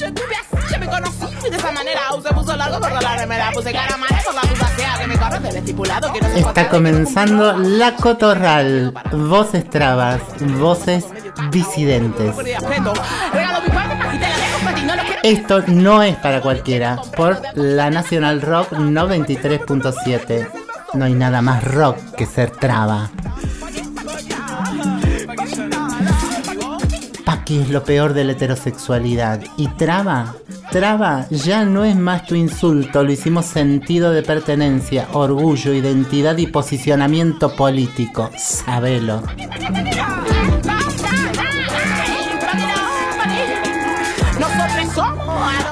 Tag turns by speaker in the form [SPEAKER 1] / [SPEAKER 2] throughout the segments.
[SPEAKER 1] que me conocí de esa manera. Usé puso largo por la remera. Puse cara mala por la puta sea que me corre del estipulado. Quiero
[SPEAKER 2] Está comenzando La Cotorral. Voces trabas, voces disidentes. Esto no es para cualquiera. Por la Nacional Rock 93.7. No hay nada más rock que ser traba. Paqui es lo peor de la heterosexualidad. Y traba, traba ya no es más tu insulto, lo hicimos sentido de pertenencia, orgullo, identidad y posicionamiento político. Sabelo.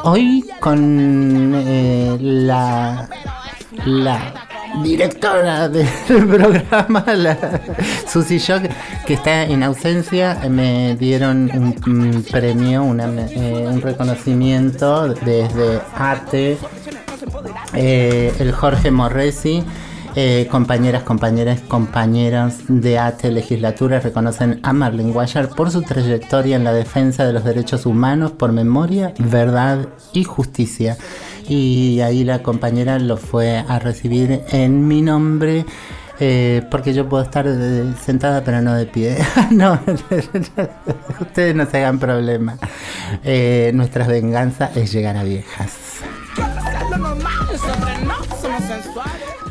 [SPEAKER 2] Hoy con eh, la la directora del programa, la Susi Shock, que está en ausencia, me dieron un, premio, eh, un reconocimiento desde ATE, eh, el Jorge Morresi. Eh, compañeras, compañeras, compañeros de ATE Legislatura reconocen a Marlene Guayar por su trayectoria en la defensa de los derechos humanos por memoria, verdad y justicia y ahí la compañera lo fue a recibir en mi nombre. Eh, porque yo puedo estar sentada pero no de pie. no, ustedes no se hagan problema. Eh, nuestra venganza es llegar a viejas.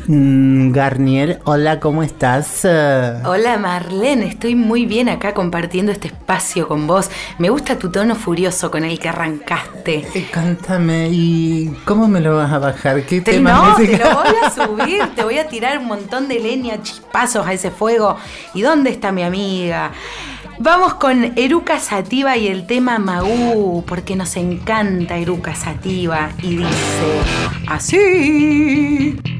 [SPEAKER 2] Mm, Garnier, hola, ¿cómo estás?
[SPEAKER 3] Hola Marlene, estoy muy bien acá compartiendo este espacio con vos. Me gusta tu tono furioso con el que arrancaste.
[SPEAKER 2] Eh, cántame, ¿y cómo me lo vas a bajar? ¿Qué
[SPEAKER 3] te,
[SPEAKER 2] tema
[SPEAKER 3] no, te lo voy a subir, te voy a tirar un montón de leña, chispazos a ese fuego. ¿Y dónde está mi amiga? Vamos con Eruca Sativa y el tema Magú, porque nos encanta Eruca Sativa y dice así.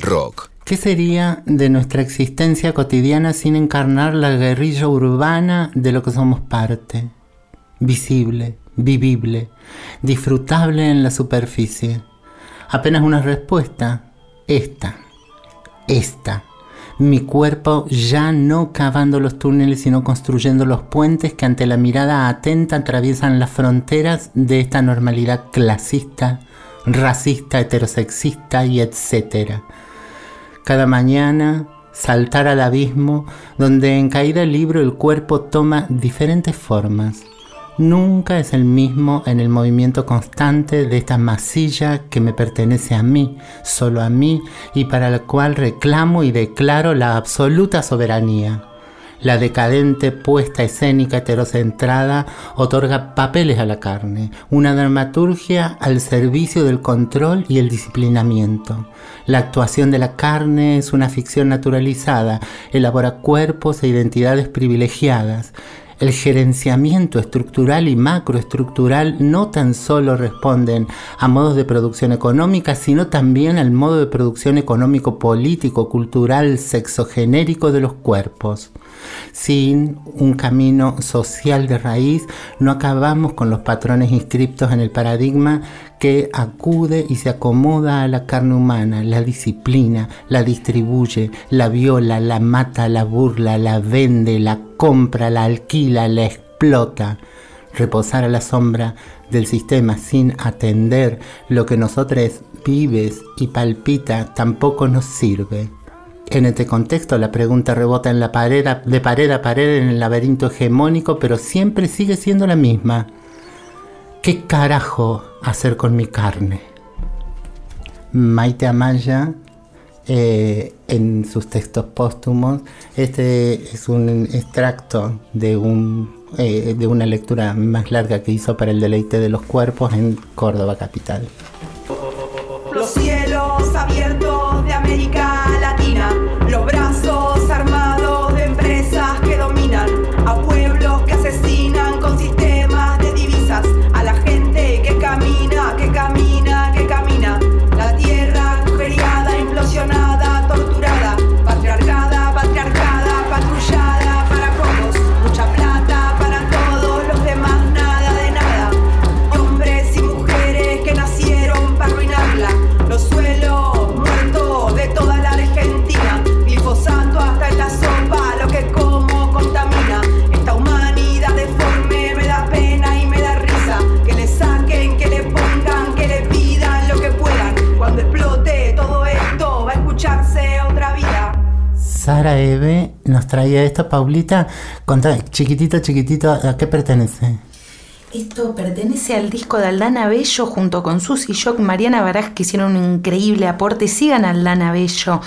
[SPEAKER 4] Rock.
[SPEAKER 2] ¿Qué sería de nuestra existencia cotidiana sin encarnar la guerrilla urbana de lo que somos parte? Visible, vivible, disfrutable en la superficie. Apenas una respuesta. Esta. Esta. Mi cuerpo ya no cavando los túneles, sino construyendo los puentes que ante la mirada atenta atraviesan las fronteras de esta normalidad clasista, racista, heterosexista y etcétera cada mañana saltar al abismo donde en caída libro el cuerpo toma diferentes formas. Nunca es el mismo en el movimiento constante de esta masilla que me pertenece a mí, solo a mí, y para la cual reclamo y declaro la absoluta soberanía. La decadente puesta escénica heterocentrada otorga papeles a la carne, una dramaturgia al servicio del control y el disciplinamiento. La actuación de la carne es una ficción naturalizada, elabora cuerpos e identidades privilegiadas. El gerenciamiento estructural y macroestructural no tan solo responden a modos de producción económica, sino también al modo de producción económico, político, cultural, sexogenérico de los cuerpos. Sin un camino social de raíz, no acabamos con los patrones inscriptos en el paradigma que acude y se acomoda a la carne humana, la disciplina, la distribuye, la viola, la mata, la burla, la vende, la compra, la alquila, la explota. Reposar a la sombra del sistema sin atender lo que nosotros vives y palpita tampoco nos sirve. En este contexto la pregunta rebota en la pared, de pared a pared en el laberinto hegemónico, pero siempre sigue siendo la misma. ¿Qué carajo hacer con mi carne? Maite Amaya, eh, en sus textos póstumos, este es un extracto de, un, eh, de una lectura más larga que hizo para el deleite de los cuerpos en Córdoba Capital.
[SPEAKER 5] Los cielos abiertos
[SPEAKER 2] traía esto. Paulita, contá, chiquitito, chiquitito, ¿a qué pertenece?
[SPEAKER 3] Esto pertenece al disco de Aldana Bello junto con Susy Shock, Mariana Baraj, que hicieron un increíble aporte. Sigan a Aldana Bello,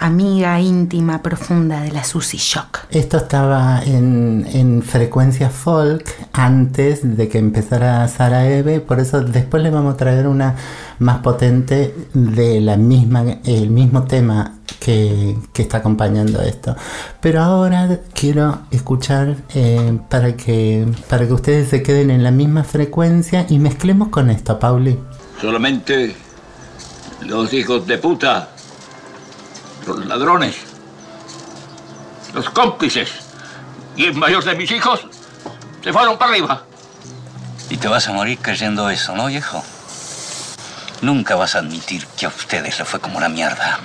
[SPEAKER 3] amiga íntima, profunda de la Susy Shock.
[SPEAKER 2] Esto estaba en, en frecuencia folk antes de que empezara Sara Eve, por eso después le vamos a traer una más potente de la misma, el mismo tema que, que está acompañando esto. Pero ahora quiero escuchar eh, para, que, para que ustedes se queden en la misma frecuencia y mezclemos con esto, Pauli.
[SPEAKER 6] Solamente los hijos de puta, los ladrones, los cómplices y el mayor de mis hijos se fueron para arriba.
[SPEAKER 7] Y te vas a morir creyendo eso, ¿no, viejo? Nunca vas a admitir que a ustedes les fue como una mierda.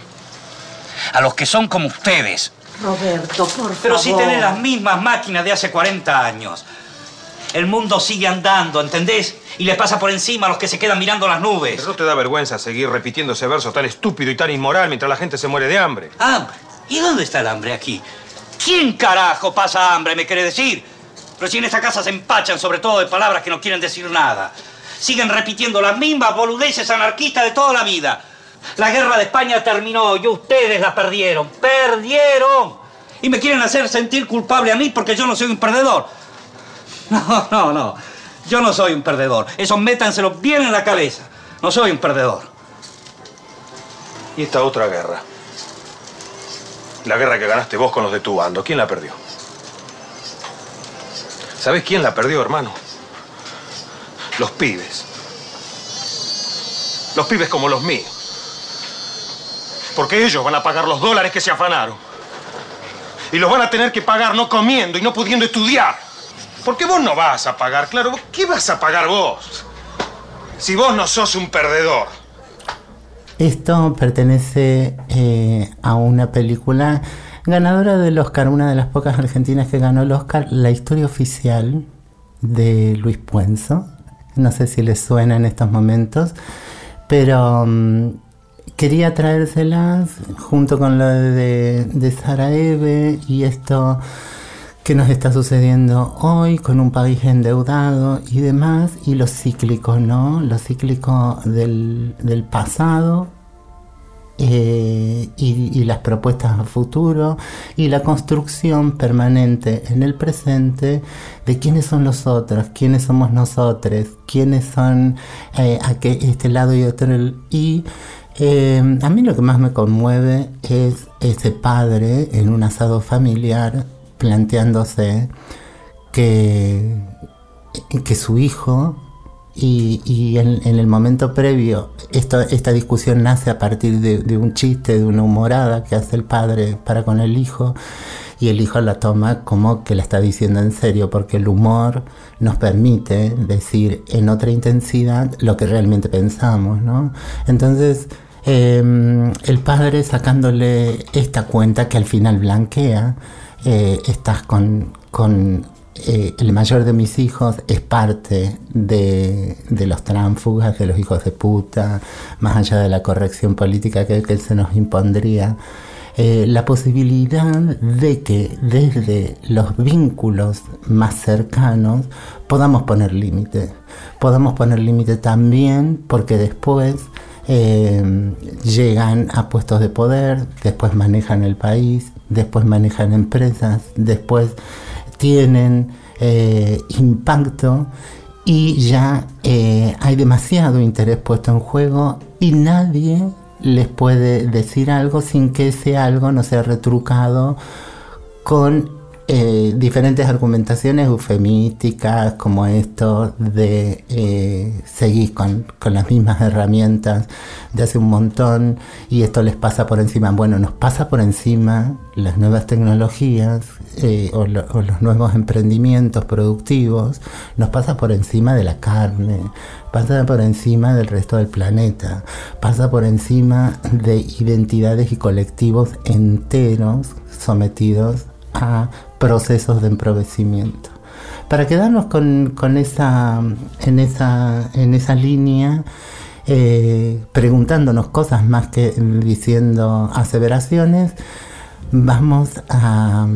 [SPEAKER 7] A los que son como ustedes.
[SPEAKER 8] Roberto, por
[SPEAKER 7] Pero
[SPEAKER 8] favor.
[SPEAKER 7] si tienen las mismas máquinas de hace 40 años. El mundo sigue andando, ¿entendés? Y les pasa por encima a los que se quedan mirando las nubes.
[SPEAKER 9] ¿Pero no te da vergüenza seguir repitiendo ese verso tan estúpido y tan inmoral mientras la gente se muere de hambre?
[SPEAKER 7] ¿Hambre? ¿Y dónde está el hambre aquí? ¿Quién carajo pasa hambre, me quiere decir? Pero si en esta casa se empachan sobre todo de palabras que no quieren decir nada. Siguen repitiendo las mismas boludeces anarquistas de toda la vida. La guerra de España terminó y ustedes la perdieron. ¡Perdieron! Y me quieren hacer sentir culpable a mí porque yo no soy un perdedor. No, no, no. Yo no soy un perdedor. Eso métanselo bien en la cabeza. No soy un perdedor.
[SPEAKER 9] Y esta otra guerra. La guerra que ganaste vos con los de tu bando. ¿Quién la perdió? ¿Sabés quién la perdió, hermano? Los pibes. Los pibes como los míos. Porque ellos van a pagar los dólares que se afanaron. Y los van a tener que pagar no comiendo y no pudiendo estudiar. Porque vos no vas a pagar, claro. ¿Qué vas a pagar vos? Si vos no sos un perdedor.
[SPEAKER 2] Esto pertenece eh, a una película ganadora del Oscar, una de las pocas argentinas que ganó el Oscar, La historia oficial de Luis Puenzo. No sé si les suena en estos momentos, pero mm, quería traérselas junto con lo de, de Sara Eve y esto que nos está sucediendo hoy con un país endeudado y demás, y lo cíclico, ¿no? Lo cíclico del, del pasado eh, y, las propuestas a futuro y la construcción permanente en el presente de quiénes son los otros, quiénes somos nosotros, quiénes son eh, a que este lado y otro. Y eh, a mí lo que más me conmueve es ese padre en un asado familiar planteándose que, que su hijo y, en, el momento previo, esto, esta discusión nace a partir de, un chiste, de una humorada que hace el padre para con el hijo, y el hijo la toma como que la está diciendo en serio, porque el humor nos permite decir en otra intensidad lo que realmente pensamos, ¿no? Entonces, eh, el padre sacándole esta cuenta que al final blanquea, eh, estás con, con eh, el mayor de mis hijos es parte de, de, los tránsfugas, de los hijos de puta, más allá de la corrección política que, que se nos impondría. Eh, la posibilidad de que desde los vínculos más cercanos podamos poner límite. Podamos poner límite también porque después eh, llegan a puestos de poder, después manejan el país, después manejan empresas, después tienen eh, impacto y ya eh, hay demasiado interés puesto en juego y nadie les puede decir algo sin que ese algo no sea retrucado con eh, diferentes argumentaciones eufemísticas como esto de eh, seguir con, con, las mismas herramientas de hace un montón y esto les pasa por encima. Bueno, nos pasa por encima las nuevas tecnologías eh, o, lo, o, los nuevos emprendimientos productivos, nos pasa por encima de la carne, pasa por encima del resto del planeta, pasa por encima de identidades y colectivos enteros sometidos a procesos de empobrecimiento. Para quedarnos con esa, en, esa, en esa línea, eh, preguntándonos cosas más que diciendo aseveraciones, vamos a,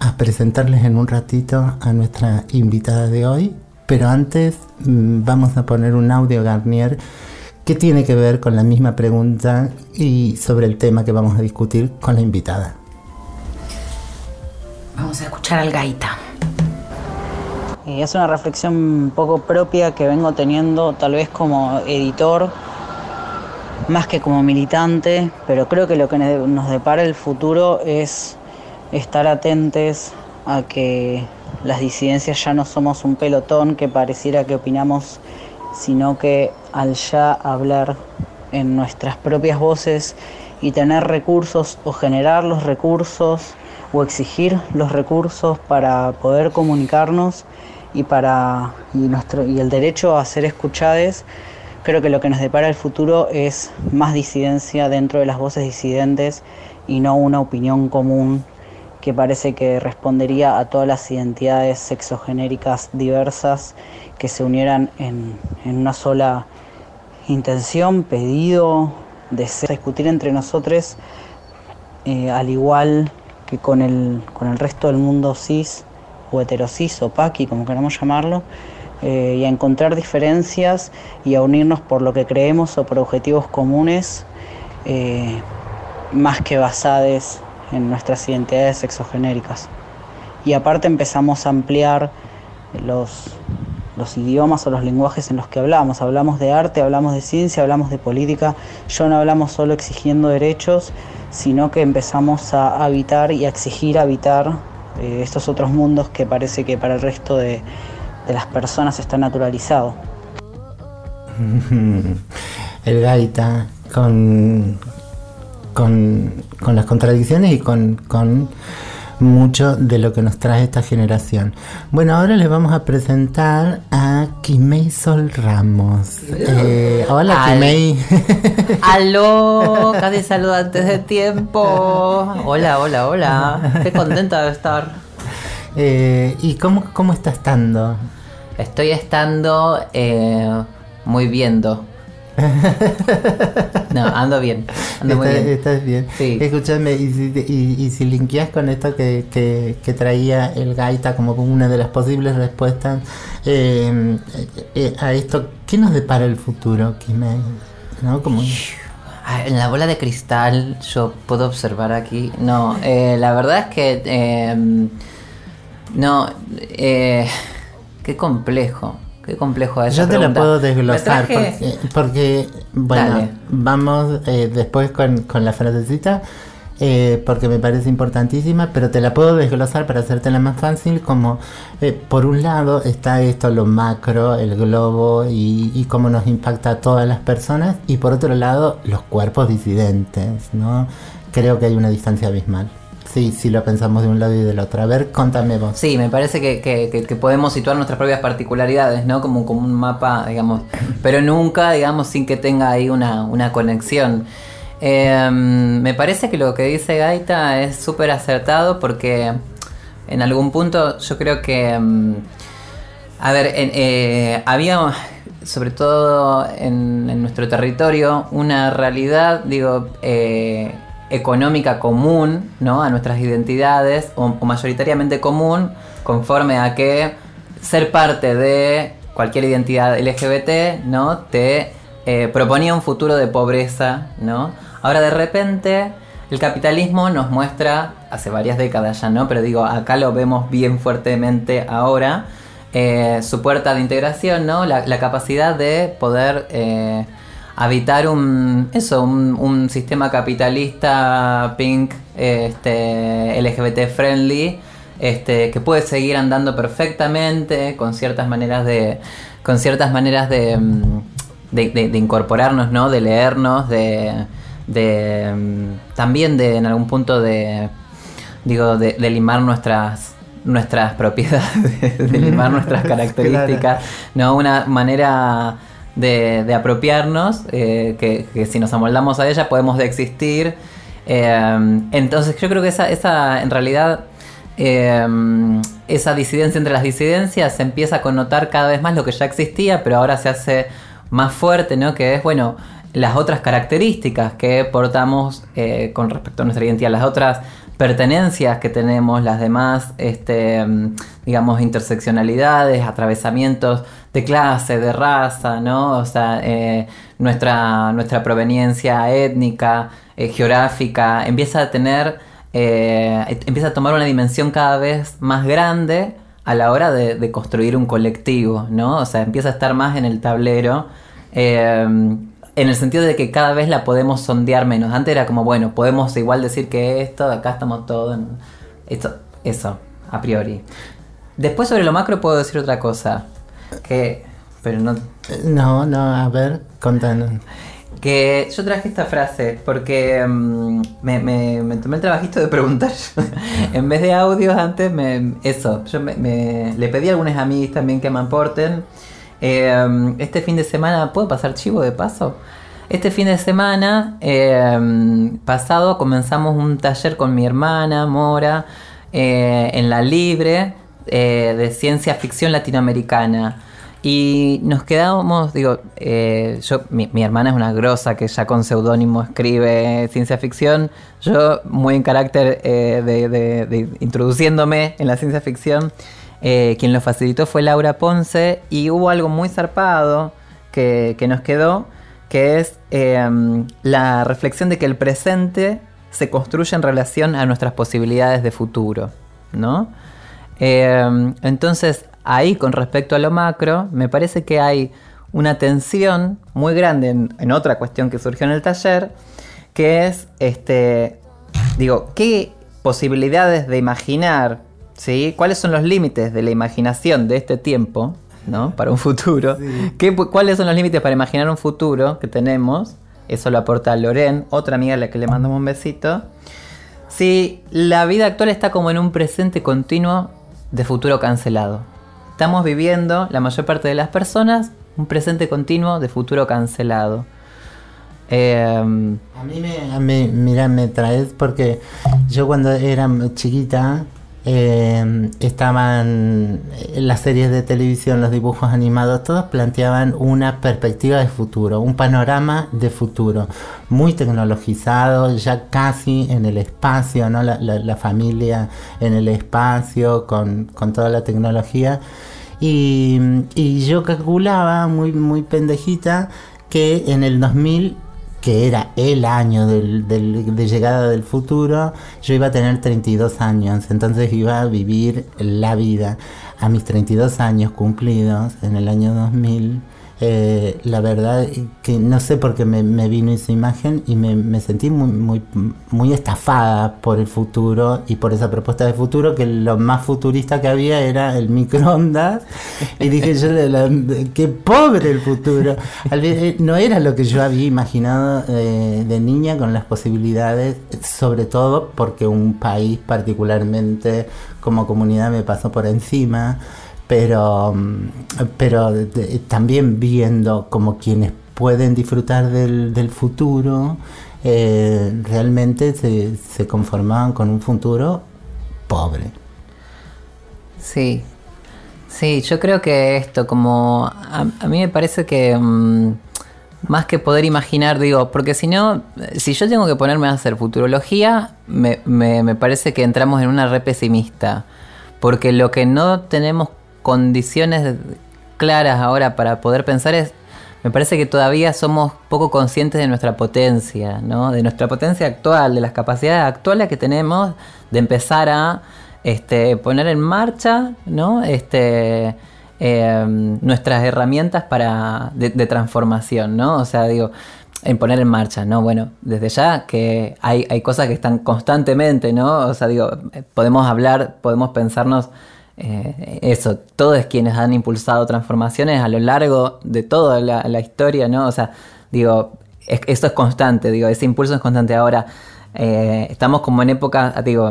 [SPEAKER 2] a, presentarles en un ratito a nuestra invitada de hoy, pero antes mm, vamos a poner un audio Garnier que tiene que ver con la misma pregunta y sobre el tema que vamos a discutir con la invitada.
[SPEAKER 3] Vamos a escuchar al gaita.
[SPEAKER 8] Es una reflexión un poco propia que vengo teniendo tal vez como editor, más que como militante, pero creo que lo que nos depara el futuro es estar atentos a que las disidencias ya no somos un pelotón que pareciera que opinamos, sino que al ya hablar en nuestras propias voces y tener recursos o generar los recursos o exigir los recursos para poder comunicarnos y para y nuestro y el derecho a ser escuchados creo que lo que nos depara el futuro es más disidencia dentro de las voces disidentes y no una opinión común que parece que respondería a todas las identidades sexogenéricas diversas que se unieran en, en una sola intención, pedido, deseo discutir entre nosotros, eh, al igual que con el, con el resto del mundo cis o heterocis o paqui, como queramos llamarlo, eh, y a encontrar diferencias y a unirnos por lo que creemos o por objetivos comunes, eh, más que basadas en nuestras identidades sexogenéricas. Y aparte empezamos a ampliar los, los idiomas o los lenguajes en los que hablamos. Hablamos de arte, hablamos de ciencia, hablamos de política. Yo no hablamos solo exigiendo derechos, sino que empezamos a habitar y a exigir habitar eh, estos otros mundos que parece que para el resto de, de las personas está naturalizado.
[SPEAKER 2] el gaita con, con, con las contradicciones y con, con mucho de lo que nos trae esta generación. Bueno, ahora les vamos a presentar a Kimei Sol Ramos. Eh, hola,
[SPEAKER 10] Al-
[SPEAKER 2] Kimei.
[SPEAKER 10] Aló, casi saludo antes de tiempo. Hola, hola, hola. Qué contenta de estar.
[SPEAKER 2] Eh, ¿Y cómo, cómo está estando?
[SPEAKER 10] Estoy estando eh, muy viendo. No, ando bien. Ando muy
[SPEAKER 2] Estás-
[SPEAKER 10] bien.
[SPEAKER 2] estás bien.
[SPEAKER 10] Sí.
[SPEAKER 2] Escúchame, y si, y, y si linkeas con esto que, que, que traía el Gaita como una de las posibles respuestas eh, eh, a esto, ¿qué nos depara el futuro, Kimei? ¿No? Como,
[SPEAKER 10] Ah, En la bola de cristal yo puedo observar aquí. No, eh, la verdad es que... eh, no, eh, qué complejo. Qué complejo es.
[SPEAKER 2] yo te la puedo desglosar
[SPEAKER 10] traje-
[SPEAKER 2] porque, porque, bueno,
[SPEAKER 10] Dale.
[SPEAKER 2] vamos eh, después con, con la frasecita. eh, porque me parece importantísima, pero te la puedo desglosar para hacértela más fácil, como eh, por un lado está esto, lo macro, el globo y, y cómo nos impacta a todas las personas, y por otro lado los cuerpos disidentes, ¿no? Creo que hay una distancia abismal. Sí, si lo pensamos de un lado y del otro. A ver, contame vos.
[SPEAKER 10] Sí, me parece que, que- podemos situar nuestras propias particularidades, ¿no? Como, como un mapa, digamos, pero nunca, digamos, sin que tenga ahí una, una conexión. Eh, me parece que lo que dice Gaita es súper acertado porque en algún punto yo creo que... mm, a ver, eh, había, sobre todo en, en nuestro territorio, una realidad, digo, eh, económica común, ¿no? A nuestras identidades, o, mayoritariamente común, conforme a que ser parte de cualquier identidad LGBT, ¿no? Te eh, proponía un futuro de pobreza, ¿no? Ahora de repente el capitalismo nos muestra, hace varias décadas ya, ¿no? Pero digo, acá lo vemos bien fuertemente ahora, eh, su puerta de integración, ¿no? La, la capacidad de poder eh, habitar un, eso, un, un sistema capitalista pink, este, LGBT friendly, este, que puede seguir andando perfectamente con ciertas maneras de, con ciertas maneras de, mm, de, de- de incorporarnos, ¿no? De leernos, de, de mm, también de en algún punto de digo de, de limar nuestras nuestras propiedades, de limar nuestras características, no una manera de, de apropiarnos eh, que, que si nos amoldamos a ella podemos de existir. Eh, entonces yo creo que esa, esa en realidad eh, esa disidencia entre las disidencias se empieza a connotar cada vez más lo que ya existía, pero ahora se hace más fuerte, ¿no? Que es, bueno, las otras características que portamos eh, con respecto a nuestra identidad, las otras pertenencias que tenemos, las demás, este, digamos, interseccionalidades, atravesamientos de clase, de raza, ¿no? O sea, eh, nuestra, nuestra proveniencia étnica, eh, geográfica, empieza a tener, eh, empieza a tomar una dimensión cada vez más grande a la hora de, construir un colectivo, ¿no? O sea, empieza a estar más en el tablero. en el sentido de que cada vez la podemos sondear menos. Antes era como, bueno, podemos igual decir que esto, acá estamos todos. Esto, eso, a priori. Después sobre lo macro puedo decir otra cosa. Que. Pero no.
[SPEAKER 2] No, no, a ver, contanos.
[SPEAKER 10] Que yo traje esta frase porque mm, me, me- me tomé el trabajito de preguntar. en vez de audios antes, me, eso. Yo me, le pedí a algunos amigos también que me aporten. Eh, este fin de semana, ¿puedo pasar chivo de paso? Este fin de semana eh, pasado comenzamos un taller con mi hermana Mora eh, en la Libre eh, de ciencia ficción latinoamericana. Y nos quedamos, digo, eh, yo, mi, hermana es una grosa que ya con seudónimo escribe ciencia ficción. Yo, muy en carácter eh, de, introduciéndome en la ciencia ficción, quien lo facilitó fue Laura Ponce. Y hubo algo muy zarpado que, que nos quedó, que es eh, la reflexión de que el presente se construye en relación a nuestras posibilidades de futuro, ¿no? Eh, entonces, ahí con respecto a lo macro, me parece que hay una tensión muy grande en, en otra cuestión que surgió en el taller, que es, este, digo, ¿qué posibilidades de imaginar, ¿sí? ¿Cuáles son los límites de la imaginación de este tiempo, ¿no? Para un futuro. ¿Qué- ¿Cuáles son los límites para imaginar un futuro que tenemos? Eso lo aporta Loren, otra amiga a la que le mandamos un besito. Si la vida actual está como en un presente continuo de futuro cancelado. Estamos viviendo, la mayor parte de las personas, un presente continuo de futuro cancelado. Em,
[SPEAKER 2] A mí me, mira, me traes porque yo cuando era chiquita eh, estaban eh, las series de televisión, los dibujos animados, todos planteaban una perspectiva de futuro, un panorama de futuro, muy tecnologizado, ya casi en el espacio, ¿no? La, la- la familia en el espacio, con, con toda la tecnología. Y, y yo calculaba, muy, muy pendejita, que en el 2000 que era el año del- del- de llegada del futuro, yo iba a tener 32 años, entonces iba a vivir la vida. A mis 32 años cumplidos, en el año 2000, eh, la verdad que no sé por qué me, me vino esa imagen y me, me sentí muy, muy, muy estafada por el futuro y por esa propuesta de futuro, que lo más futurista que había era el microondas. Y dije yo, la- qué pobre el futuro. Eh, No era lo que yo había imaginado eh, de niña con las posibilidades, sobre todo porque un país particularmente como comunidad me pasó por encima, pero, mm, pero también viendo como quienes pueden disfrutar del, futuro, eh, realmente se, se conformaban con un futuro pobre.
[SPEAKER 10] Sí, sí, yo creo que esto, como a, a mí me parece que mm, más que poder imaginar, digo, porque si no, si yo tengo que ponerme a hacer futurología, me, me- me parece que entramos en una re pesimista, porque lo que no tenemos condiciones claras ahora para poder pensar es, me parece que todavía somos poco conscientes de nuestra potencia, ¿no? De nuestra potencia actual, de las capacidades actuales que tenemos de empezar a este, poner en marcha, ¿no? Este, eh, nuestras herramientas para de, de transformación, ¿no? O sea, digo, en poner en marcha, ¿no? Bueno, desde ya que hay, hay cosas que están constantemente, ¿no? O sea, digo, eh, podemos hablar, podemos pensarnos eh, eso, todos quienes han impulsado transformaciones a lo largo de toda la, historia, ¿no? O sea, digo, es- esto es constante, digo, ese impulso es constante. Ahora, eh, estamos como en épocas, digo,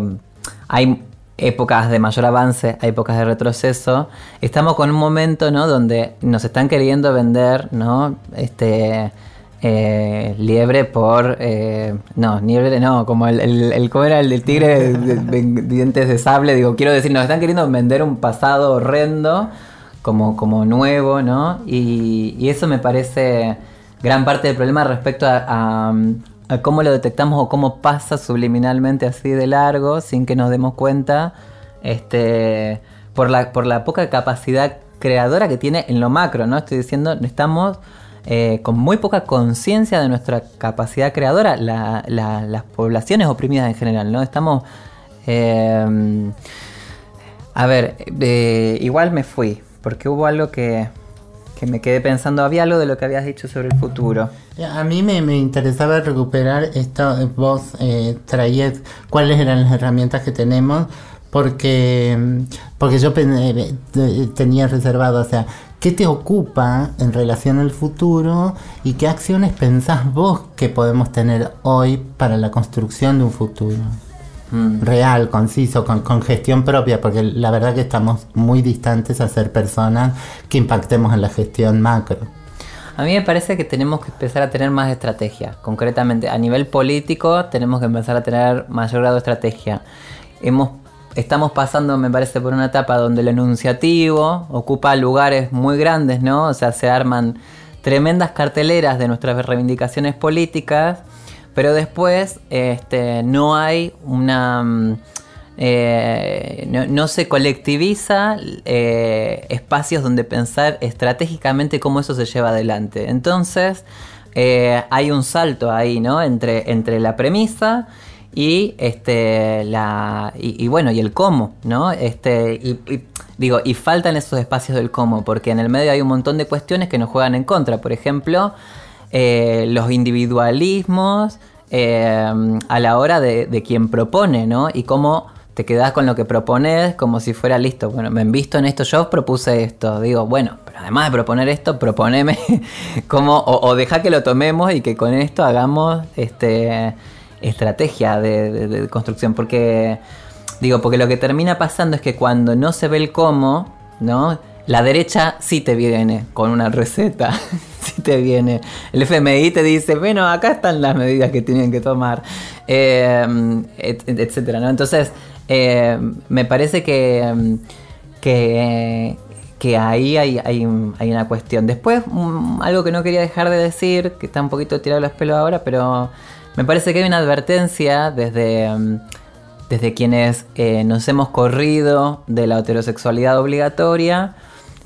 [SPEAKER 10] hay épocas de mayor avance, hay épocas de retroceso. Estamos con un momento, ¿no? Donde nos están queriendo vender, ¿no? Este eh, liebre por eh, no liebre no como el, el, ¿cómo era el del tigre dientes de sable digo quiero decir nos están queriendo vender un pasado horrendo como, como nuevo no y, y eso me parece gran parte del problema respecto a, a- a cómo lo detectamos o cómo pasa subliminalmente así de largo sin que nos demos cuenta este por la por la poca capacidad creadora que tiene en lo macro no estoy diciendo estamos eh, con muy poca conciencia de nuestra capacidad creadora, la- la- las poblaciones oprimidas en general, ¿no? Estamos... eh, a ver, igual me fui, porque hubo algo que, que me quedé pensando, había algo de lo que habías dicho sobre el futuro.
[SPEAKER 2] A mí me, interesaba recuperar esto, eh, vos eh, traías cuáles eran las herramientas que tenemos, porque, porque yo tenía reservado, o sea, ¿qué te ocupa en relación al futuro y qué acciones pensás vos que podemos tener hoy para la construcción de un futuro? Real, conciso, con, con gestión propia, porque la verdad que estamos muy distantes a ser personas que impactemos en la gestión macro.
[SPEAKER 10] A mí me parece que tenemos que empezar a tener más estrategia. Concretamente, a nivel político, tenemos que empezar a tener mayor grado de estrategia. Hemos, estamos pasando, me parece, por una etapa donde el enunciativo ocupa lugares muy grandes, ¿no? O sea, se arman tremendas carteleras de nuestras reivindicaciones políticas, pero después este, no hay una... mm, eh, no, no se colectiviza eh, espacios donde pensar estratégicamente cómo eso se lleva adelante. Entonces, eh, hay un salto ahí, ¿no? Entre, entre la premisa y este la y, bueno y el cómo no este y, digo y faltan esos espacios del cómo porque en el medio hay un montón de cuestiones que nos juegan en contra. Por ejemplo eh, los individualismos eh, a la hora de, de quien propone no y cómo te quedas con lo que propones como si fuera listo. Bueno me he visto en esto yo propuse esto. Digo bueno pero además de proponer esto, proponeme cómo, o, o deja que lo tomemos y que con esto hagamos este estrategia de, construcción. Porque, digo, porque lo que termina pasando es que cuando no se ve el cómo, ¿no? La derecha sí te viene con una receta, sí te viene. El FMI te dice, bueno, acá están las medidas que tienen que tomar, eh, et- et- etcétera, ¿no? Entonces, eh, me parece que, mm, que, que ahí hay, hay, hay una cuestión. Después, mm, algo que no quería dejar de decir, que está un poquito tirado los pelos ahora, pero me parece que hay una advertencia desde, mm, desde quienes eh, nos hemos corrido de la heterosexualidad obligatoria,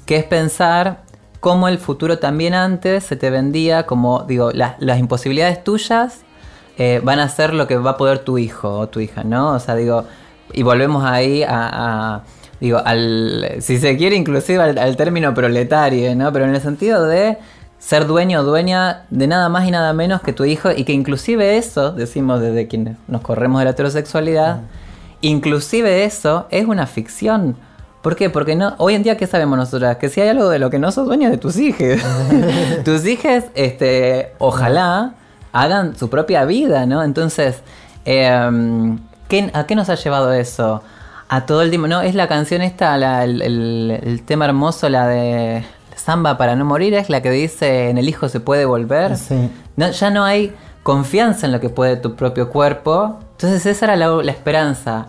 [SPEAKER 10] que es pensar cómo el futuro también antes se te vendía como, digo, las, imposibilidades tuyas eh, van a ser lo que va a poder tu hijo o tu hija, ¿no? O sea, digo, y volvemos ahí a, a- digo, al, si se quiere inclusive al término proletario, ¿no? Pero en el sentido de ser dueño o dueña de nada más y nada menos que tu hijo y que inclusive eso, decimos desde quienes nos corremos de la heterosexualidad, inclusive eso es una ficción. ¿Por qué? Porque no, hoy en día, ¿qué sabemos nosotras? Que si hay algo de lo que no sos dueña de tus hijos. tus hijos, este, ojalá hagan su propia vida, ¿no? Entonces, em, ¿qué- ¿a qué nos ha llevado eso? A todo el tiempo, ¿no? Es la canción esta, la- el, el- el tema hermoso, la de Samba para no morir, es la que dice, en el hijo se puede volver.
[SPEAKER 2] Sí.
[SPEAKER 10] No, ya no hay confianza en lo que puede tu propio cuerpo. Entonces esa era la, la esperanza.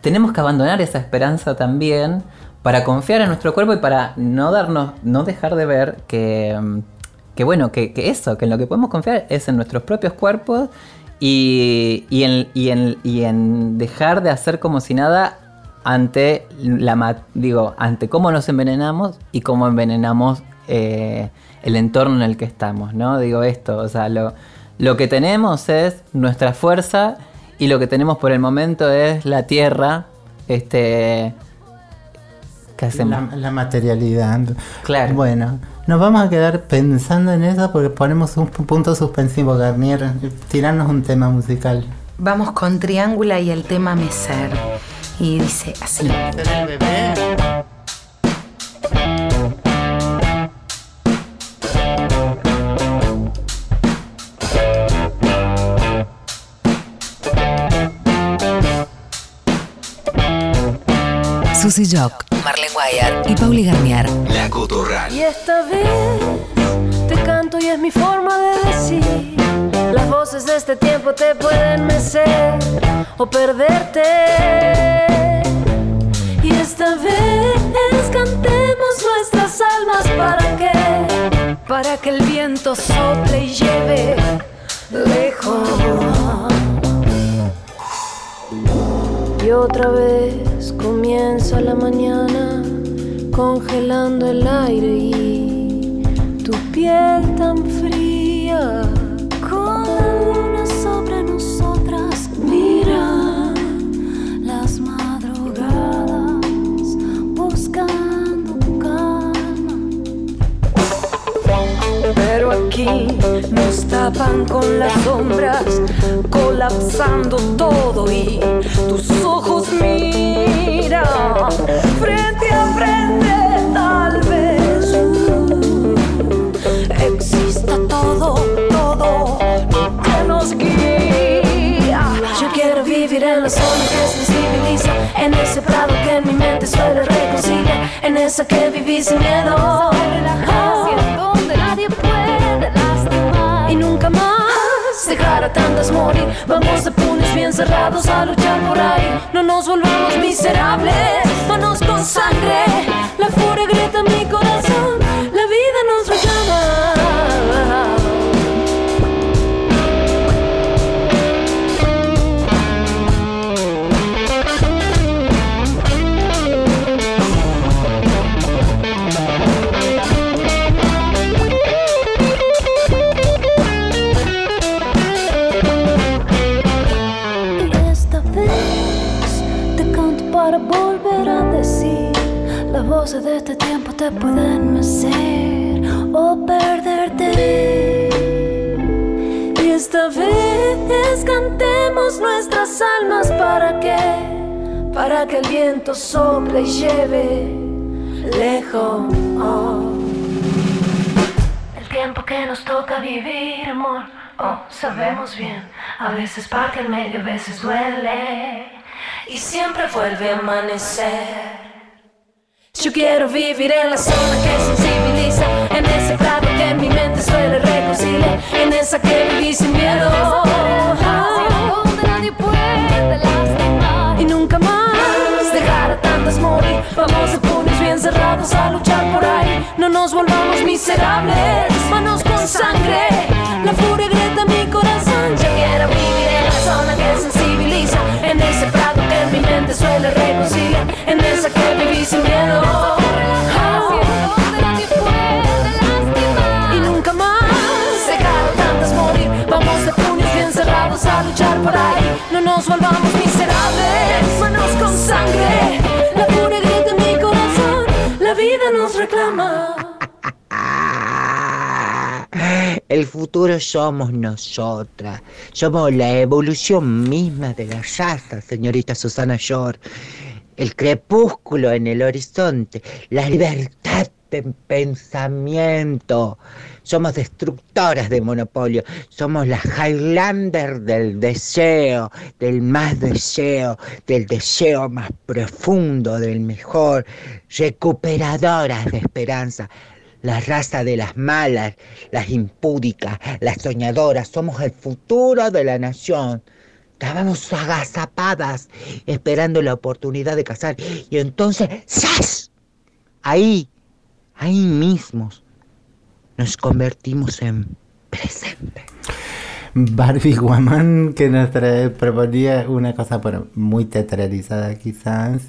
[SPEAKER 10] Tenemos que abandonar esa esperanza también para confiar en nuestro cuerpo y para no darnos, no dejar de ver que, mm, que bueno, que, que eso, que en lo que podemos confiar es en nuestros propios cuerpos y, y en, y en- y en dejar de hacer como si nada ante la digo, ante cómo nos envenenamos y cómo envenenamos eh, el entorno en el que estamos, ¿no? Digo esto, o sea, lo, lo que tenemos es nuestra fuerza y lo que tenemos por el momento es la tierra, este, ¿qué hacemos?
[SPEAKER 2] La, la materialidad.
[SPEAKER 10] Claro.
[SPEAKER 2] Bueno, nos vamos a quedar pensando en eso porque ponemos un punto suspensivo, Garnier. Tirarnos un tema musical.
[SPEAKER 3] Vamos con Triángula y el tema Meser. Y dice así.
[SPEAKER 11] Susy Jock, Marlene Guayar y Pauli Garnier.
[SPEAKER 4] La Cotorral.
[SPEAKER 12] Y esta vez te canto y es mi forma de decir. Las voces de este tiempo te pueden mecer o perderte. Y esta vez cantemos nuestras almas para que, para que el viento sople y lleve lejos. Y otra vez comienza la mañana congelando el aire y tu piel tan fría aquí nos tapan con las sombras, colapsando todo y tus ojos miran frente a frente, tal vez uh, exista todo, todo lo que nos guía. Yo quiero vivir en la zona que sensibiliza, en ese prado que en mi mente suele reconciliar, en esa que viví sin miedo. donde nadie puede y nunca más dejar a tantas morir. Vamos de puños bien cerrados a luchar por ahí. No nos volvamos miserables, manos con sangre. La furia grita en mi corazón, para volver a decir Las voces de este tiempo te pueden mecer o perderte Y esta vez cantemos nuestras almas para que Para que el viento sople y lleve lejos tiempo que nos toca vivir, amor. Oh, sabemos bien, a veces parte el medio, a veces duele. Y siempre vuelve a amanecer. Yo quiero vivir en la zona que sensibiliza, en ese prado que mi mente suele reconciliar, en esa que viví sin miedo. Lastimar. Y nunca más dejar a tantas morir. Vamos de puños bien cerrados a luchar por ahí. No nos volvamos miserables, manos con sangre. La furia grita mi corazón. Yo quiero vivir esa que viví sin miedo. Y nunca más a tantas morir. Vamos de puños bien cerrados a luchar por ahí. No nos volvamos miserables, manos con sangre. La furia grita en mi corazón, la vida nos reclama.
[SPEAKER 13] El futuro somos nosotras. Somos la evolución misma de la raza, señorita Susana Shore. El crepúsculo en el horizonte, la libertad de pensamiento. Somos destructoras de monopolio. Somos las Highlander del deseo, del más deseo, del deseo más profundo, del mejor. Recuperadoras de esperanza la raza de las malas, las impúdicas, las soñadoras, somos el futuro de la nación. Estábamos agazapadas esperando la oportunidad de casar y entonces, ¡zas! Ahí, ahí mismos, nos convertimos en presente.
[SPEAKER 2] Barbie Guamán que nos proponía una cosa bueno, muy teatralizada quizás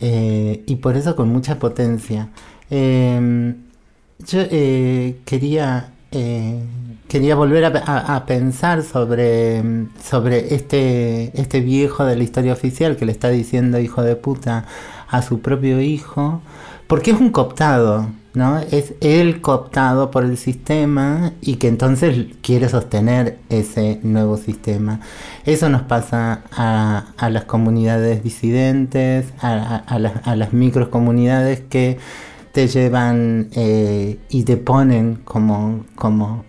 [SPEAKER 2] eh, y por eso con mucha potencia. Eh, yo eh, quería eh, quería volver a, pensar sobre, sobre este, este viejo de la historia oficial que le está diciendo hijo de puta a su propio hijo, porque es un cooptado, ¿no? Es él cooptado por el sistema y que entonces quiere sostener ese nuevo sistema. Eso nos pasa a, a las comunidades disidentes, a, a- a las, a las microcomunidades que te llevan eh, y te ponen como, como,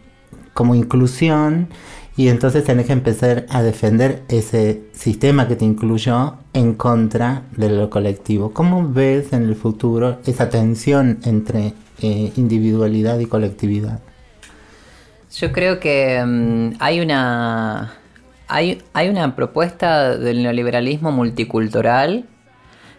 [SPEAKER 2] como inclusión y entonces tenés que empezar a defender ese sistema que te incluyó en contra de lo colectivo. ¿Cómo ves en el futuro esa tensión entre eh, individualidad y colectividad?
[SPEAKER 10] Yo creo que mm, hay una hay, hay una propuesta del neoliberalismo multicultural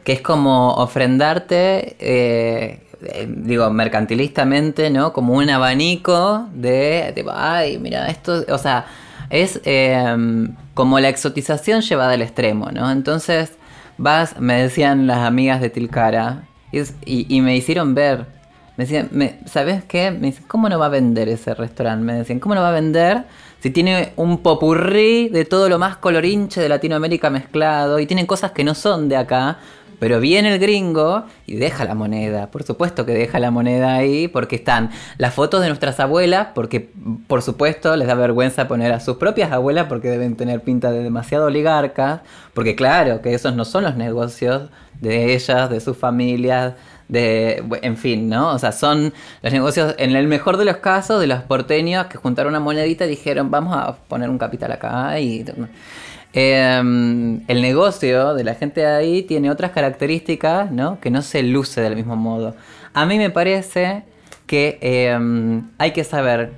[SPEAKER 10] que es como ofrendarte, eh, eh, digo, mercantilistamente, ¿no? Como un abanico de, tipo, ay, mira, esto, o sea, es eh, como la exotización llevada al extremo, ¿no? Entonces, vas, me decían las amigas de Tilcara, y, y- y me hicieron ver, me decían, me- ¿sabes qué? Me dicen, ¿cómo no va a vender ese restaurante? Me decían, ¿cómo no va a vender si tiene un popurrí de todo lo más colorinche de Latinoamérica mezclado y tienen cosas que no son de acá? Pero viene el gringo y deja la moneda. Por supuesto que deja la moneda ahí porque están las fotos de nuestras abuelas, porque por supuesto les da vergüenza poner a sus propias abuelas porque deben tener pinta de demasiado oligarcas. Porque claro, que esos no son los negocios de ellas, de sus familias, de, en fin, ¿no? O sea, son los negocios, en el mejor de los casos, de los porteños que juntaron una monedita y dijeron, vamos a poner un capital acá y... Eh, el negocio de la gente ahí tiene otras características, ¿no? Que no se luce del mismo modo. A mí me parece que eh, hay que saber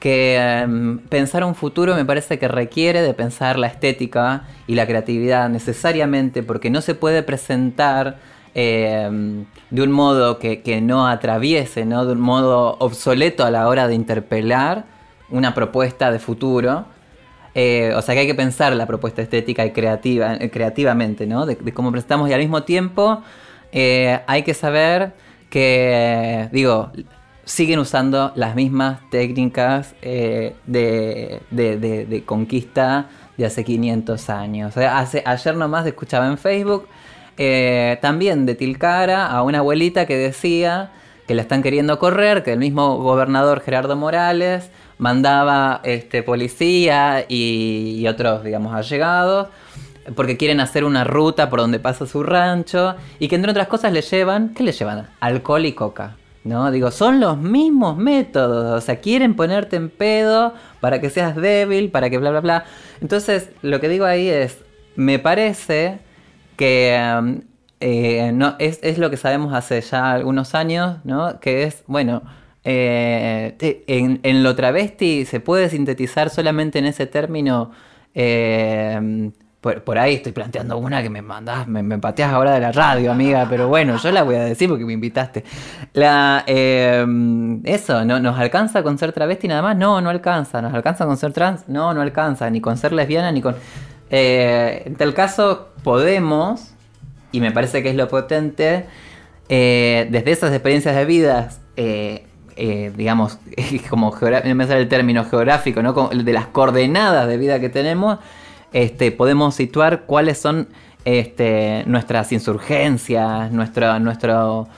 [SPEAKER 10] que eh, pensar un futuro me parece que requiere de pensar la estética y la creatividad necesariamente, porque no se puede presentar de un modo que, que no atraviese, ¿no? De un modo obsoleto a la hora de interpelar una propuesta de futuro. Eh, o sea que hay que pensar la propuesta estética y creativa, creativamente, ¿no? De, cómo presentamos y al mismo tiempo eh, hay que saber que, digo, siguen usando las mismas técnicas eh, de, conquista de hace 500 años. O sea, hace, ayer nomás escuchaba en Facebook también de Tilcara a una abuelita que decía que la están queriendo correr, que el mismo gobernador Gerardo Morales mandaba este, policía y, y otros, digamos, allegados, porque quieren hacer una ruta por donde pasa su rancho, y que entre otras cosas le llevan, ¿qué le llevan? Alcohol y coca. ¿no? Digo, son los mismos métodos, o sea, quieren ponerte en pedo para que seas débil, para que bla, bla, bla. Entonces, lo que digo ahí es, me parece que um, eh, no, es, es lo que sabemos hace ya algunos años, ¿no? Que es, bueno, eh, en, lo travesti se puede sintetizar solamente en ese término. eh, por, ahí estoy planteando una que me mandás, me, me ahora de la radio, amiga, pero bueno, yo la voy a decir porque me invitaste. Eh, eso, ¿no, ¿nos alcanza con ser travesti nada más? No, no alcanza. ¿Nos alcanza con ser trans? No, no alcanza. Ni con ser lesbiana, ni con... En tal caso, podemos, y me parece que es lo potente, desde esas experiencias de vidas, eh, digamos, como me sale el término geográfico, ¿no? Como de las coordenadas de vida que tenemos, este, podemos situar cuáles son este, nuestras insurgencias, nuestro, nuestro,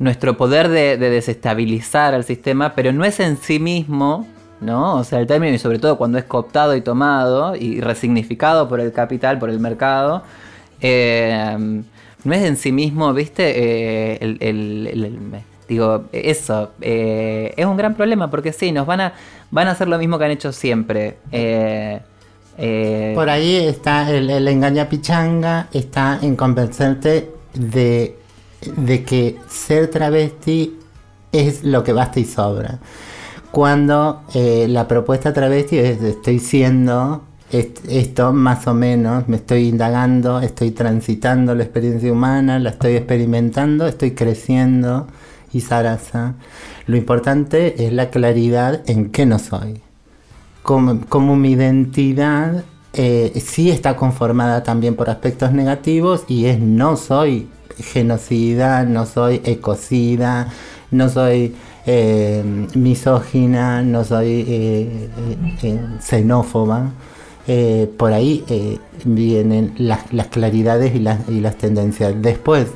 [SPEAKER 10] nuestro poder de, de desestabilizar al sistema, pero no es en sí mismo, ¿no? O sea, el término, y sobre todo cuando es cooptado y tomado y resignificado por el capital, por el mercado, eh, no es en sí mismo, ¿viste? Eh, el- digo, eso, eh, es un gran problema porque sí, nos van a, van a hacer lo mismo que han hecho siempre. Eh, eh,
[SPEAKER 2] Por ahí está el, el engaña pichanga, está en convencerte de, de que ser travesti es lo que basta y sobra. Cuando la propuesta travesti es estoy siendo est- esto más o menos, me estoy indagando, estoy transitando la experiencia humana, la estoy experimentando, estoy creciendo y zaraza. Lo importante es la claridad en qué no soy como, como mi identidad eh, sí está conformada también por aspectos negativos y es no soy genocida, no soy ecocida, no soy eh, misógina, no soy eh, eh, xenófoba. Por ahí vienen las, claridades y las tendencias. Después,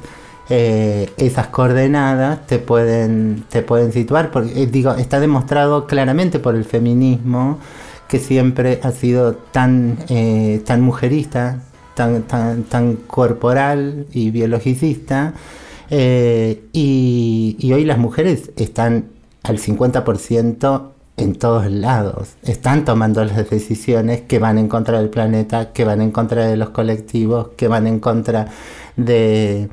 [SPEAKER 2] eh, esas coordenadas te pueden, te pueden situar, porque eh, digo, está demostrado claramente por el feminismo que siempre ha sido tan, eh, tan mujerista, tan, tan, tan corporal y biologicista, y hoy las mujeres están al 50% en todos lados, están tomando las decisiones que van en contra del planeta, que van en contra de los colectivos, que van en contra de,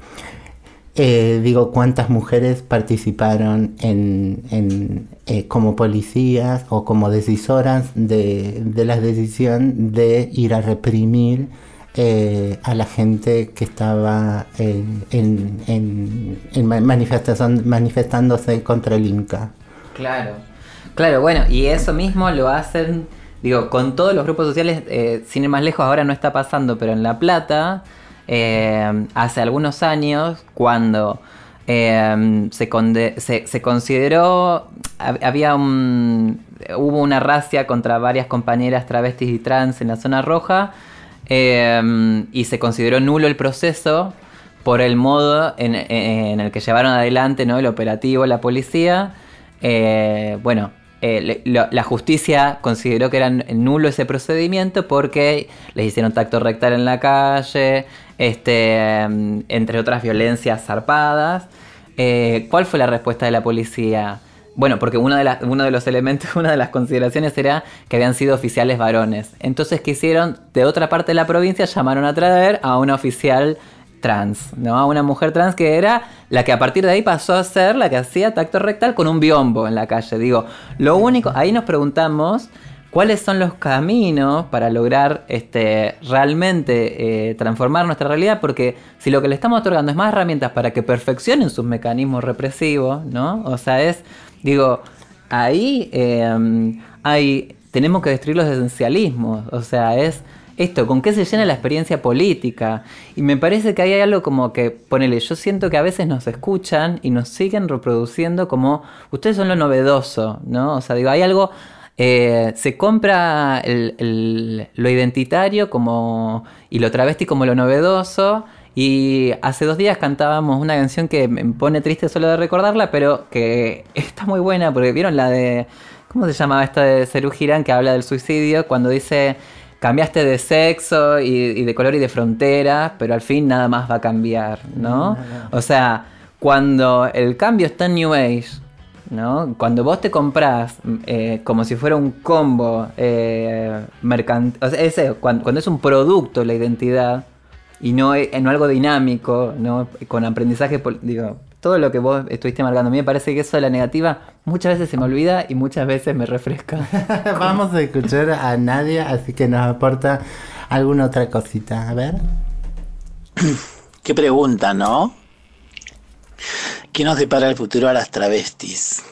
[SPEAKER 2] eh, digo, cuántas mujeres participaron en, en, eh, como policías o como decisoras de, la decisión de ir a reprimir eh, a la gente que estaba en, en- en- en ma- manifestación, manifestándose contra el Inca.
[SPEAKER 10] Claro, claro, bueno, y eso mismo lo hacen, digo, con todos los grupos sociales, eh, sin ir más lejos, ahora no está pasando, pero en La Plata, eh, hace algunos años, cuando eh, se, conde- se, consideró, hab- había un, hubo una racia contra varias compañeras travestis y trans en la zona roja, eh, y se consideró nulo el proceso por el modo en, el que llevaron adelante ¿no? el operativo, la policía. Eh, bueno, eh, la justicia consideró que era nulo ese procedimiento porque les hicieron tacto rectal en la calle, este, mm, entre otras violencias zarpadas. Eh, ¿Cuál fue la respuesta de la policía? Bueno, porque uno de, las- uno de los elementos, una de las consideraciones era que habían sido oficiales varones. Entonces, ¿qué hicieron? De otra parte de la provincia llamaron a traer a una oficial trans, ¿no? A una mujer trans que era la que a partir de ahí pasó a ser la que hacía tacto rectal con un biombo en la calle. Digo, lo único, ahí nos preguntamos cuáles son los caminos para lograr este, realmente eh, transformar nuestra realidad, porque si lo que le estamos otorgando es más herramientas para que perfeccionen sus mecanismos represivos, ¿no? O sea, es, digo, ahí eh, hay, tenemos que destruir los esencialismos, o sea, es esto, con qué se llena la experiencia política. Y me parece que ahí hay algo como que, ponele, yo siento que a veces nos escuchan y nos siguen reproduciendo como, ustedes son lo novedoso, ¿no? O sea, digo, hay algo, eh, se compra el- el- lo identitario como, y lo travesti como lo novedoso. Y hace dos días cantábamos una canción que me pone triste solo de recordarla, pero que está muy buena, porque vieron la de, ¿cómo se llamaba esta de Cerú Girán que habla del suicidio? Cuando dice, cambiaste de sexo y, y de color y de frontera, pero al fin nada más va a cambiar, ¿no? O sea, cuando el cambio está en New Age, ¿no? Cuando vos te comprás eh, como si fuera un combo eh, mercantil, o sea, ese, cuando, cuando es un producto la identidad y no, es- no algo dinámico, ¿no? Con aprendizaje, digo, todo lo que vos estuviste marcando, a mí me parece que eso de la negativa muchas veces se me olvida y muchas veces me refresca.
[SPEAKER 2] Vamos a escuchar a Nadia, así que nos aporta alguna otra cosita. A ver.
[SPEAKER 14] Qué pregunta, ¿no? ¿Qué nos depara el futuro a las travestis?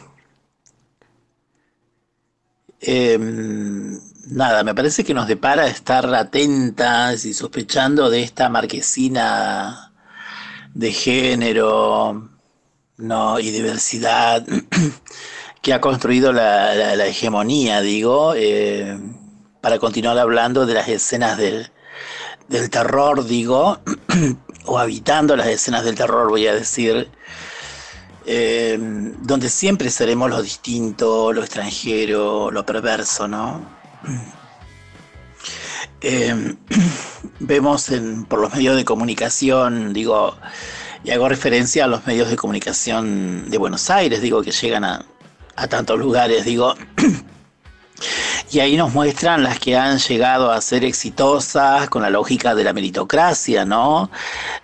[SPEAKER 14] Em, nada, me parece que nos depara estar atentas y sospechando de esta marquesina de género no, y diversidad que ha construido la, hegemonía, digo, eh, para continuar hablando de las escenas del, del terror, digo, o habitando las escenas del terror, voy a decir, eh, donde siempre seremos lo distinto, lo extranjero, lo perverso, ¿no? Eh, vemos en- por los medios de comunicación, digo, y hago referencia a los medios de comunicación de Buenos Aires, digo, que llegan a, a tantos lugares, digo, y ahí nos muestran las que han llegado a ser exitosas con la lógica de la meritocracia, ¿no?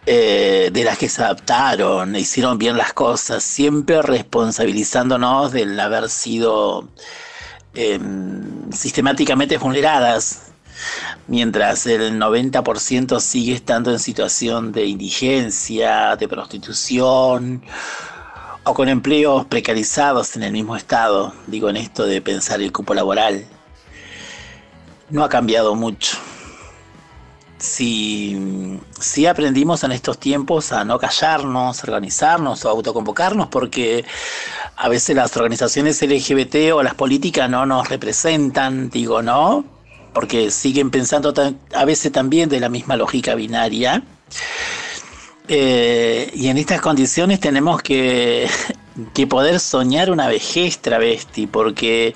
[SPEAKER 14] Eh, de las que se adaptaron, hicieron bien las cosas, siempre responsabilizándonos del haber sido em, sistemáticamente vulneradas, mientras el 90% sigue estando en situación de indigencia, de prostitución, o con empleos precarizados en el mismo estado, digo en esto de pensar el cupo laboral, no ha cambiado mucho. Si, si aprendimos en estos tiempos a no callarnos, organizarnos o autoconvocarnos, porque a veces las organizaciones LGBT o las políticas no nos representan, digo, ¿no? Porque siguen pensando a veces también de la misma lógica binaria. Eh, y en estas condiciones tenemos que, que poder soñar una vejez travesti, porque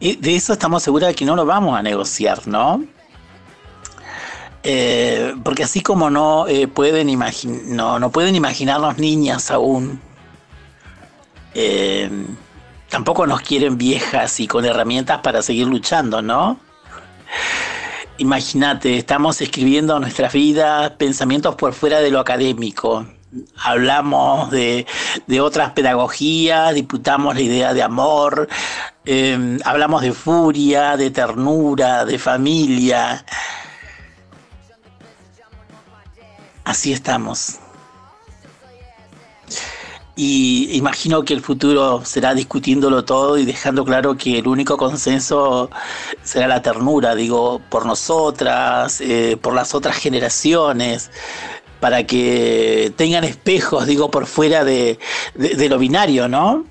[SPEAKER 14] de eso estamos seguros de que no lo vamos a negociar, ¿no? Eh, porque así como no, eh, pueden no, no pueden imaginarnos niñas aún, eh, tampoco nos quieren viejas y con herramientas para seguir luchando, ¿no? Imagínate, estamos escribiendo nuestras vidas, pensamientos por fuera de lo académico. Hablamos de, de otras pedagogías, disputamos la idea de amor, eh, hablamos de furia, de ternura, de familia. Así estamos. Y imagino que el futuro será discutiéndolo todo y dejando claro que el único consenso será la ternura, digo, por nosotras, eh, por las otras generaciones, para que tengan espejos, digo, por fuera de, lo binario, ¿no?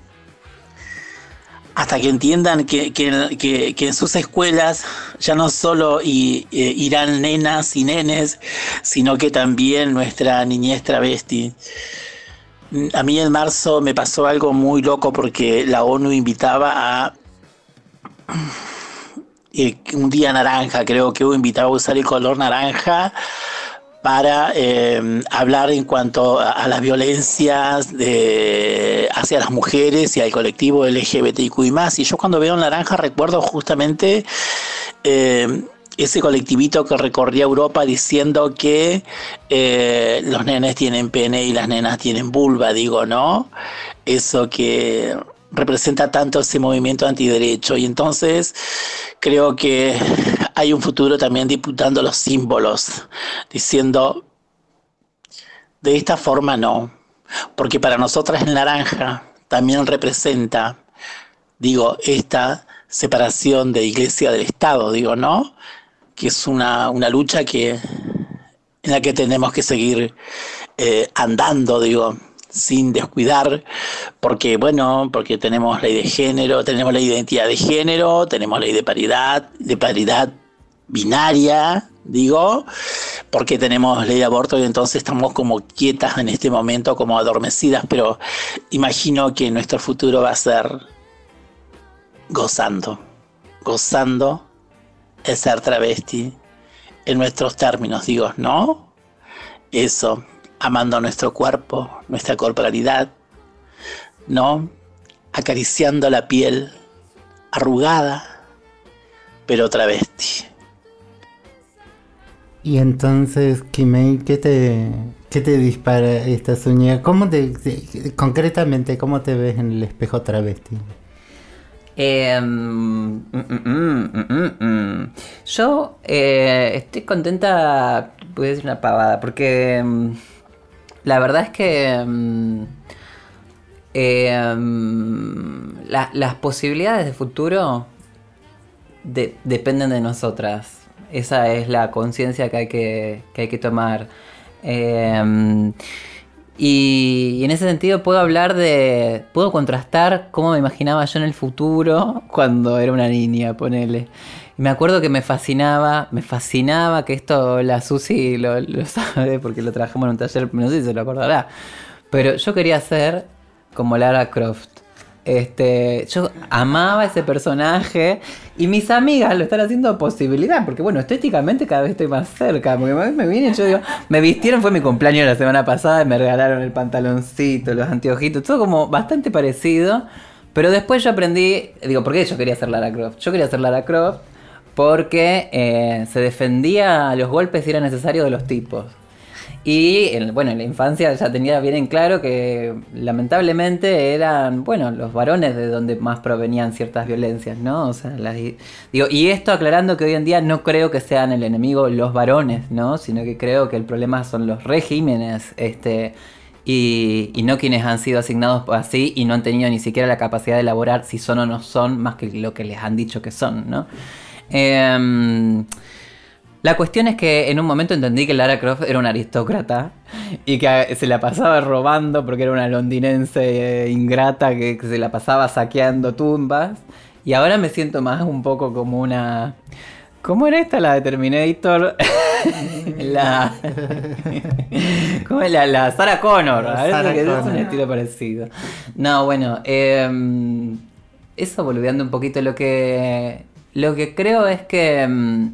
[SPEAKER 14] Hasta que entiendan que, que- que- en sus escuelas ya no solo eh, irán nenas y nenes, sino que también nuestra niñez travesti. A mí en marzo me pasó algo muy loco porque la ONU invitaba a eh, un día naranja, creo que invitaba a usar el color naranja para eh, hablar en cuanto a, las violencias de, hacia las mujeres y al colectivo LGBTIQI+. Y yo cuando veo naranja recuerdo justamente eh, ese colectivito que recorría Europa diciendo que eh, los nenes tienen pene y las nenas tienen vulva, digo, ¿no? Eso que representa tanto ese movimiento antiderecho. Y entonces creo que hay un futuro también disputando los símbolos, diciendo, de esta forma no, porque para nosotras el naranja también representa, digo, esta separación de iglesia del Estado, digo, ¿no? Que es una, una lucha que, en la que tenemos que seguir eh, andando, digo, sin descuidar, porque bueno, porque tenemos ley de género, tenemos de identidad de género, tenemos ley de paridad, de paridad binaria, digo, porque tenemos ley de aborto y entonces estamos como quietas en este momento, como adormecidas, pero imagino que nuestro futuro va a ser gozando, gozando el ser travesti en nuestros términos, digo, ¿no? Eso, amando nuestro cuerpo, nuestra corporalidad, ¿no? Acariciando la piel arrugada, pero travesti.
[SPEAKER 2] Y entonces, Kimei, ¿qué te, qué te dispara esta uñas? ¿Cómo te- concretamente, cómo te ves en el espejo travesti?
[SPEAKER 10] Eh, mm, mm, mm. Yo eh, estoy contenta, voy a decir una pavada, porque mm, la verdad es que la- las posibilidades de futuro de- dependen de nosotras. Esa es la conciencia que hay que, que hay que tomar. Y, en ese sentido puedo hablar de. Puedo contrastar cómo me imaginaba yo en el futuro cuando era una niña, ponele. Y me acuerdo que me fascinaba, me fascinaba que esto la Susi lo, lo sabe porque lo trabajamos en un taller, no sé si se lo acordará. Pero yo quería ser como Lara Croft. Este, yo amaba ese personaje y mis amigas lo están haciendo posibilidad, porque bueno, estéticamente cada vez estoy más cerca, porque me, vienen, yo digo, me vistieron, fue mi cumpleaños la semana pasada y me regalaron el pantaloncito, los anteojitos, todo como bastante parecido, pero después yo aprendí, digo, ¿por qué yo quería ser Lara Croft? Yo quería ser Lara Croft porque eh, se defendía a los golpes si era necesario de los tipos. Y en- bueno, en la infancia ya tenía bien en claro que lamentablemente eran, bueno, los varones de donde más provenían ciertas violencias, ¿no? O sea, las- digo, y esto aclarando que hoy en día no creo que sean el enemigo los varones, ¿no? Sino que creo que el problema son los regímenes, este, y, y no quienes han sido asignados así y no han tenido ni siquiera la capacidad de elaborar si son o no son, más que lo que les han dicho que son, ¿no? Em, la cuestión es que en un momento entendí que Lara Croft era una aristócrata y que se la pasaba robando porque era una londinense eh, ingrata que, se la pasaba saqueando tumbas. Y ahora me siento más un poco como una... ¿Cómo era esta la de Terminator? la... ¿Cómo es la, la Sarah Connor?
[SPEAKER 2] La Sarah
[SPEAKER 10] que es un
[SPEAKER 2] Connor.
[SPEAKER 10] estilo parecido. No, bueno, em, eso boludeando un poquito lo que lo que creo es que mm,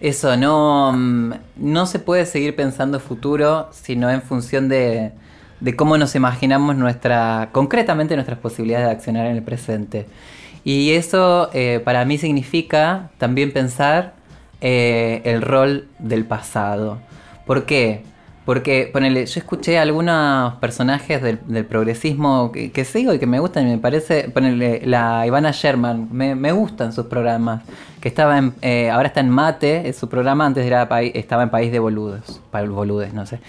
[SPEAKER 10] eso no mm, no se puede seguir pensando futuro sino en función de, de cómo nos imaginamos nuestra concretamente nuestras posibilidades de accionar en el presente. Y eso eh, para mí significa también pensar eh, el rol del pasado. ¿por qué? Porque, ponele, yo escuché a algunos personajes del, del progresismo que, que sigo y que me gustan y me parece, ponele, la Ivana Sherman, me, me gustan sus programas, que estaba en, eh, ahora está en Mate, es su programa, antes era estaba en País de Boludos, Boludes, no sé.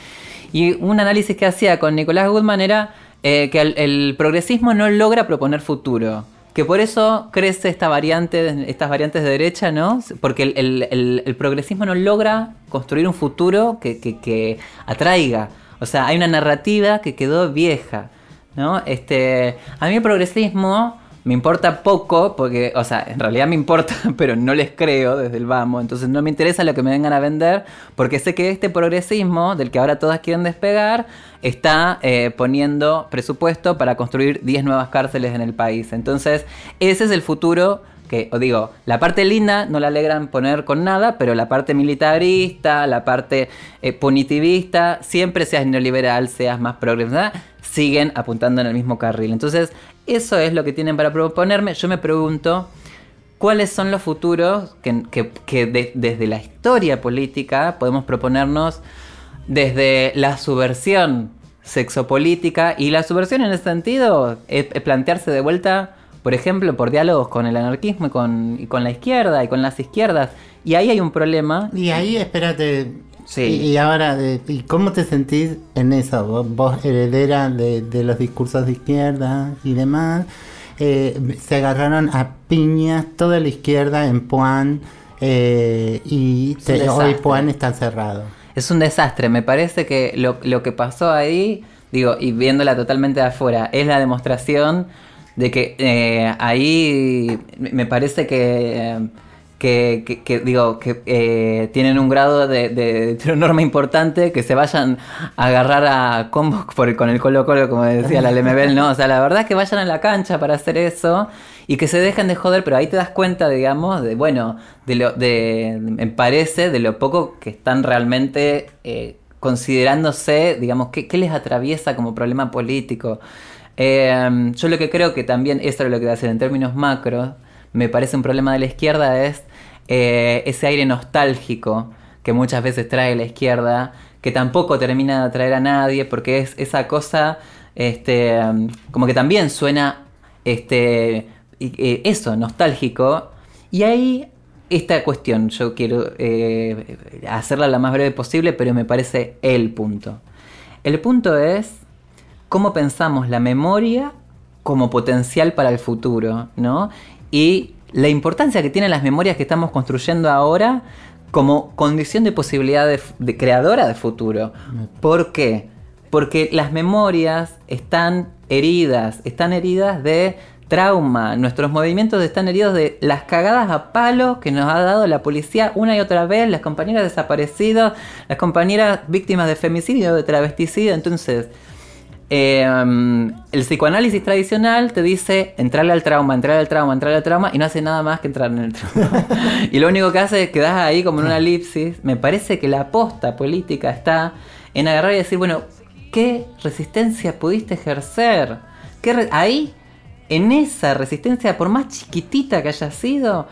[SPEAKER 10] Y un análisis que hacía con Nicolás Goodman era eh, que el, progresismo no logra proponer futuro. Que por eso crece esta variante, estas variantes de derecha, ¿no? Porque el, progresismo no logra construir un futuro que atraiga. O sea, hay una narrativa que quedó vieja, ¿no? Este, a mí el progresismo me importa poco, porque, o sea, en realidad me importa, pero no les creo desde el vamos. Entonces no me interesa lo que me vengan a vender, porque sé que este progresismo, del que ahora todas quieren despegar, está eh, poniendo presupuesto para construir 10 nuevas cárceles en el país. Entonces, ese es el futuro que, os digo, la parte linda no la alegran poner con nada, pero la parte militarista, la parte eh, punitivista, siempre seas neoliberal, seas más progresista, siguen apuntando en el mismo carril. Entonces, eso es lo que tienen para proponerme. Yo me pregunto, ¿cuáles son los futuros que, que- que de- desde la historia política podemos proponernos desde la subversión sexopolítica? Y la subversión en ese sentido es, es plantearse de vuelta, por ejemplo, por diálogos con el anarquismo y con, y con la izquierda y con las izquierdas. Y ahí hay un problema.
[SPEAKER 2] Y ahí, espérate.
[SPEAKER 10] Sí.
[SPEAKER 2] Y, y ahora, ¿y cómo te sentís en eso? Vos, vos heredera de, de los discursos de izquierda y demás. eh, se agarraron a piñas toda la izquierda en Puan eh, y te- hoy. Puan está cerrado.
[SPEAKER 10] Es un desastre. Me parece que lo, lo que pasó ahí, digo, y viéndola totalmente de afuera, es la demostración de que eh, ahí me parece que, que, que- que, digo, que eh, tienen un grado de, de heteronorma importante, que se vayan a agarrar a combos por, con el Colo Colo, como decía la Lemebel, ¿no? O sea, la verdad es que vayan a la cancha para hacer eso y que se dejen de joder, pero ahí te das cuenta, digamos, de, bueno, de lo, de, me parece, de lo poco que están realmente eh, considerándose, digamos, qué, qué les atraviesa como problema político. Eh, yo lo que creo que también, eso es lo que va a hacer en términos macro, me parece un problema de la izquierda es eh, ese aire nostálgico que muchas veces trae la izquierda, que tampoco termina de atraer a nadie, porque es esa cosa, este, como que también suena, este, eh, eso, nostálgico. Y ahí esta cuestión, yo quiero eh, hacerla la más breve posible, pero me parece el punto. El punto es cómo pensamos la memoria como potencial para el futuro, ¿no? Y la importancia que tienen las memorias que estamos construyendo ahora como condición de posibilidad de, de creadora de futuro. ¿Por qué? Porque las memorias están heridas, están heridas de trauma, nuestros movimientos están heridos de las cagadas a palo que nos ha dado la policía una y otra vez, las compañeras desaparecidas, las compañeras víctimas de femicidio, de travesticidio, entonces eh, el psicoanálisis tradicional te dice entrarle al trauma, entrarle al trauma, entrarle al trauma y no hace nada más que entrar en el trauma. y lo único que hace es quedás ahí como en una elipsis. Me parece que la aposta política está en agarrar y decir, bueno, ¿qué resistencia pudiste ejercer? ¿Qué ahí, en esa resistencia, por más chiquitita que haya sido,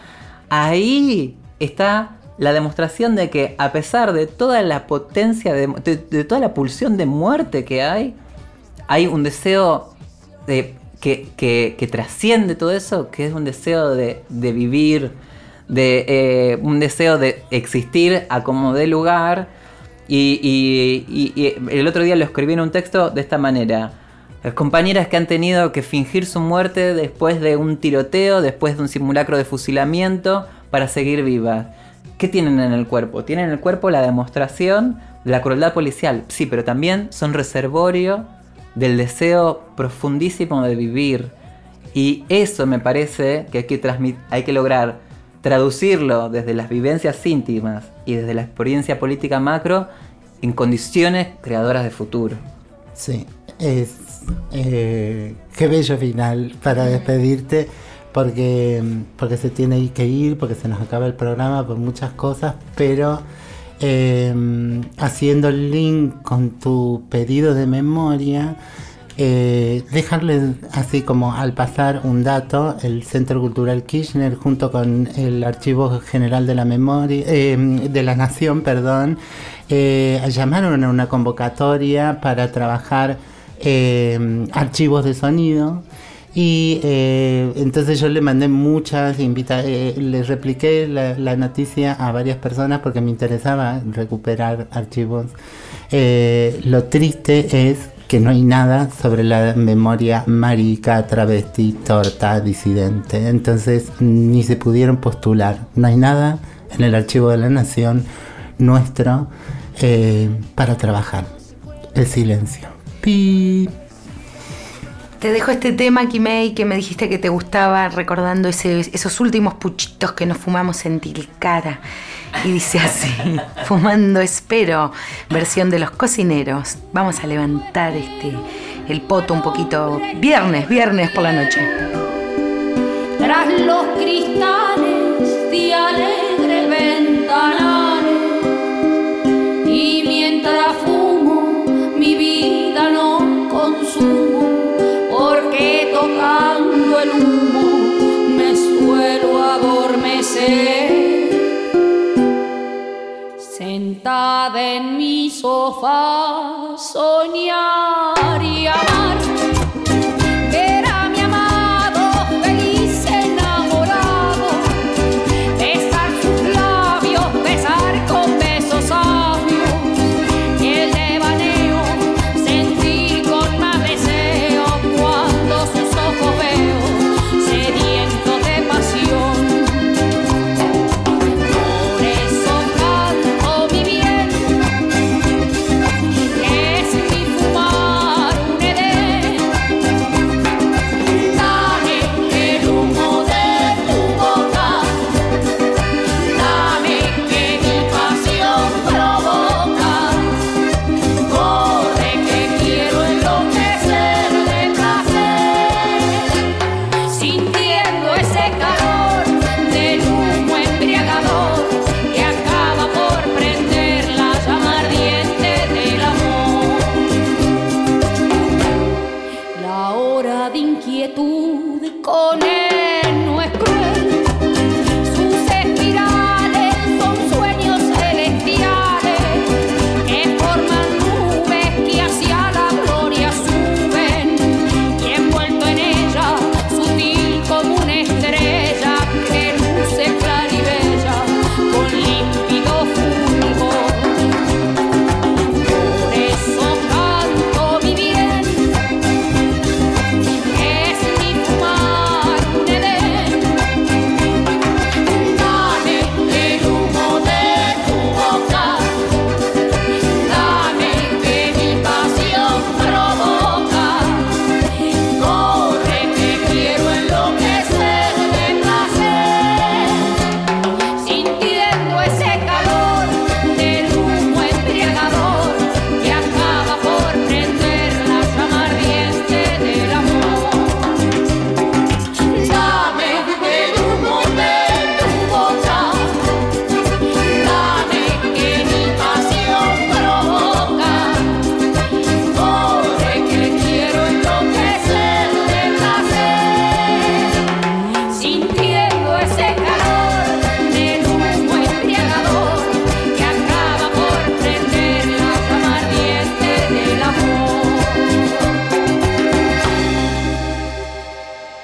[SPEAKER 10] ahí está la demostración de que a pesar de toda la potencia, de, de- de toda la pulsión de muerte que hay, hay un deseo de, que, trasciende todo eso, que es un deseo de, vivir, de eh, un deseo de existir a como dé lugar. Y- y el otro día lo escribí en un texto de esta manera. Las compañeras que han tenido que fingir su muerte después de un tiroteo, después de un simulacro de fusilamiento, para seguir vivas. ¿Qué tienen en el cuerpo? Tienen en el cuerpo la demostración de la crueldad policial, sí, pero también son reservorio del deseo profundísimo de vivir. Y eso me parece que hay que, hay que lograr traducirlo desde las vivencias íntimas y desde la experiencia política macro en condiciones creadoras de futuro.
[SPEAKER 2] Sí, es eh, qué bello final para despedirte, porque, porque se tiene que ir, porque se nos acaba el programa por muchas cosas, pero eh, haciendo el link con tu pedido de memoria, eh, dejarles así como al pasar un dato, el Centro Cultural Kirchner junto con el Archivo General de la Memoria, eh, de la Nación, perdón, eh, llamaron a una convocatoria para trabajar eh, archivos de sonido. Y eh, entonces yo le mandé muchas invita eh, le repliqué la, la noticia a varias personas porque me interesaba recuperar archivos. Eh, lo triste es que no hay nada sobre la memoria marica, travesti, torta, disidente. Entonces ni se pudieron postular. No hay nada en el archivo de la nación nuestro eh, para trabajar. El silencio. Pi.
[SPEAKER 3] Te dejo este tema, Kimei, que me dijiste que te gustaba, recordando esos últimos puchitos que nos fumamos en Tilcara. Y dice así, fumando espero, versión de los cocineros. Vamos a levantar este el poto un poquito. Viernes, viernes por la noche.
[SPEAKER 15] Tras los cristales ventanales y mientras fumo mi vida no consumo sentada en mi sofá soñar y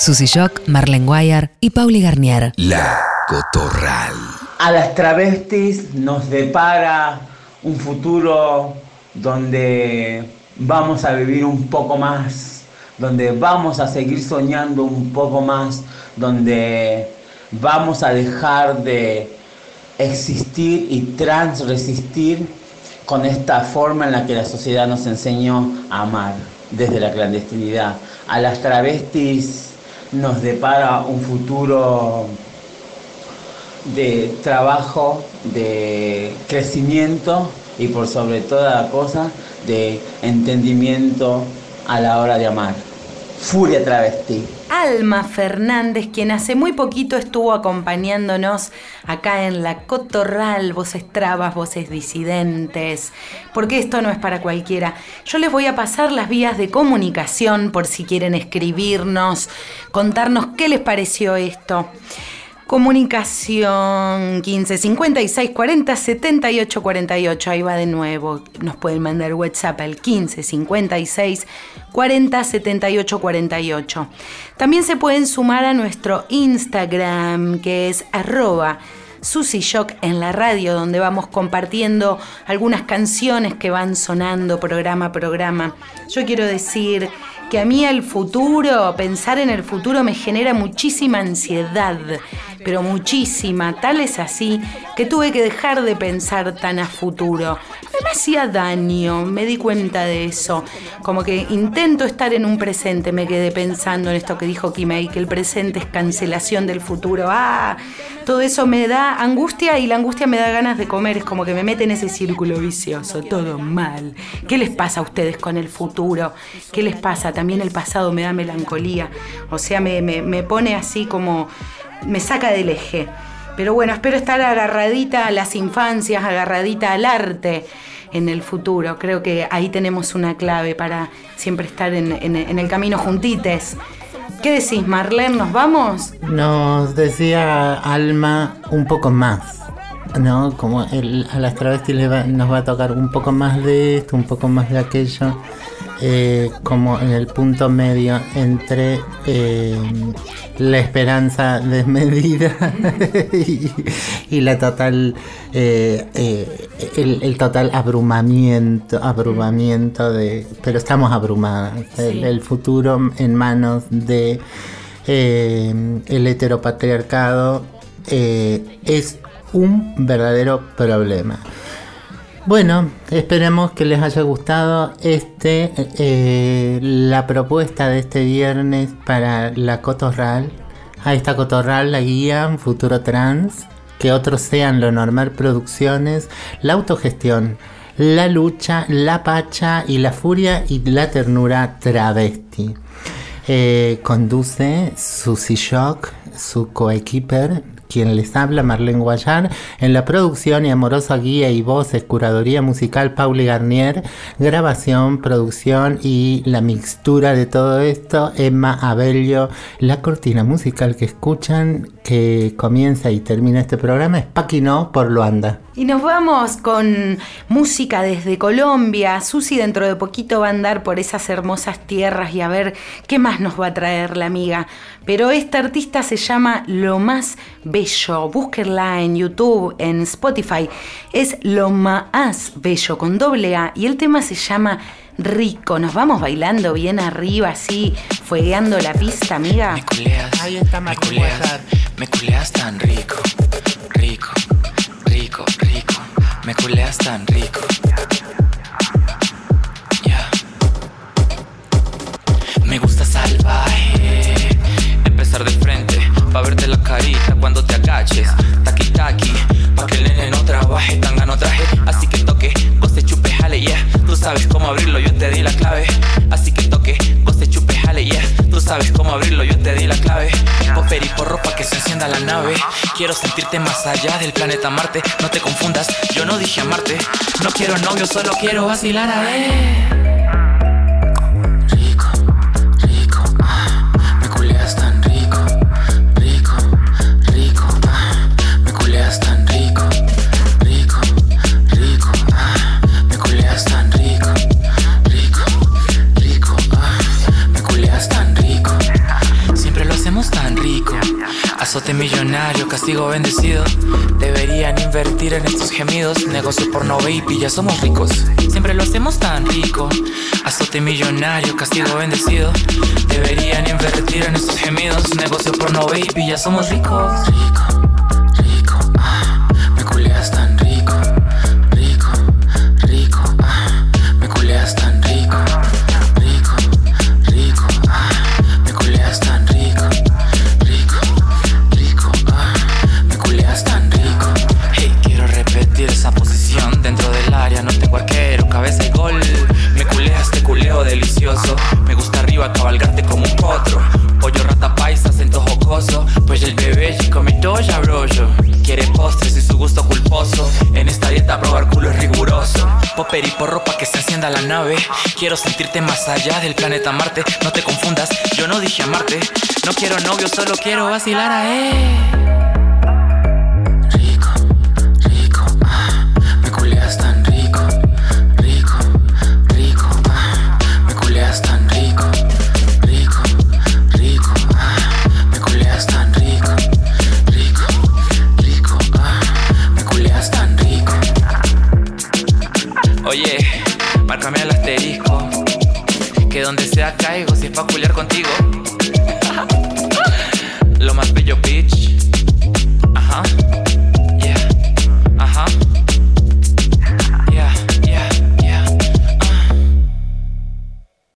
[SPEAKER 11] Susy Shock, Marlene Guayar y Pauli Garnier.
[SPEAKER 4] La Cotorral.
[SPEAKER 16] A las travestis nos depara un futuro donde vamos a vivir un poco más, donde vamos a seguir soñando un poco más, donde vamos a dejar de existir y transresistir con esta forma en la que la sociedad nos enseñó a amar desde la clandestinidad. A las travestis nos depara un futuro de trabajo, de crecimiento y por sobre toda cosa de entendimiento a la hora de amar. Furia travesti.
[SPEAKER 3] Alma Fernández, quien hace muy poquito estuvo acompañándonos acá en la Cotorral, voces trabas, voces disidentes, porque esto no es para cualquiera. Yo les voy a pasar las vías de comunicación por si quieren escribirnos, contarnos qué les pareció esto. Comunicación 15 56 40 78 48. Ahí va de nuevo. Nos pueden mandar WhatsApp al 15 56 40 78 48. También se pueden sumar a nuestro Instagram que es arroba Susy en la radio, donde vamos compartiendo algunas canciones que van sonando programa a programa. Yo quiero decir que a mí el futuro, pensar en el futuro me genera muchísima ansiedad, pero muchísima, tal es así que tuve que dejar de pensar tan a futuro. Me hacía daño, me di cuenta de eso. Como que intento estar en un presente, me quedé pensando en esto que dijo Kimei, que el presente es cancelación del futuro. Ah, todo eso me da angustia y la angustia me da ganas de comer, es como que me mete en ese círculo vicioso, todo mal. ¿Qué les pasa a ustedes con el futuro? ¿Qué les pasa? También el pasado me da melancolía, o sea, me, me, me pone así como, me saca del eje. Pero bueno, espero estar agarradita a las infancias, agarradita al arte en el futuro. Creo que ahí tenemos una clave para siempre estar en, en- en el camino juntites. ¿Qué decís, Marlene? ¿Nos vamos?
[SPEAKER 2] Nos decía Alma un poco más, ¿no? Como el- a las travestis va- nos va a tocar un poco más de esto, un poco más de aquello, eh, como en el punto medio entre eh, la esperanza desmedida y, y la total, eh, eh, el, el total abrumamiento, abrumamiento de, pero estamos abrumadas, el, futuro en manos de eh, el heteropatriarcado eh, es un verdadero problema. Bueno, esperemos que les haya gustado este eh, la propuesta de este viernes para la Cotorral. A esta Cotorral la guían Futuro Trans, que otros sean lo normal producciones, la autogestión, la lucha, la pacha y la furia y la ternura travesti. Eh, conduce Susy Shock, su coequiper, quien les habla, Marlene Guayar, en la producción y amorosa guía y voces, curaduría musical, Pauli Garnier, grabación, producción y la mixtura de todo esto, Emma Abello, la cortina musical que escuchan, que comienza y termina este programa, es Paquino por Luanda.
[SPEAKER 3] Y nos vamos con música desde Colombia. Susi dentro de poquito va a andar por esas hermosas tierras y a ver qué más nos va a traer la amiga. Pero esta artista se llama Lo Más Bello. Búsquenla en YouTube, en Spotify. Es Lo Más Bello con doble A y el tema se llama Rico. Nos vamos bailando bien arriba, así, fuegueando la pista, amiga.
[SPEAKER 2] Ahí está
[SPEAKER 17] me culeas, me culeas tan rico, rico, rico, rico, me culeas tan rico. Ya. Me gusta salvaje, empezar de frente, pa' verte la carita cuando te agaches, taqui taqui, pa' que el nene no trabaje, tanga no traje, así que toque, tú sabes cómo abrirlo, yo te di la clave, así que toque, goce, chupe, jale, yeah, tú sabes cómo abrirlo, yo te di la clave, popper y porro pa' que se encienda la nave, quiero sentirte más allá del planeta Marte, no te confundas, yo no dije amarte, no quiero novio, solo quiero vacilar a ver. Castigo bendecido. Deberían invertir en estos gemidos. Negocio porno baby, ya somos ricos. Siempre lo hacemos tan rico. Azote millonario, castigo bendecido. Deberían invertir en estos gemidos. Negocio porno baby, ya somos ricos. Rico, Quiere postres y su gusto culposo. En esta dieta probar culo es riguroso. Popper y porro pa' que se encienda la nave. Quiero sentirte más allá del planeta Marte. No te confundas, yo no dije amarte. No quiero novio, solo quiero vacilar a él. Caigo si es pa' culiar contigo.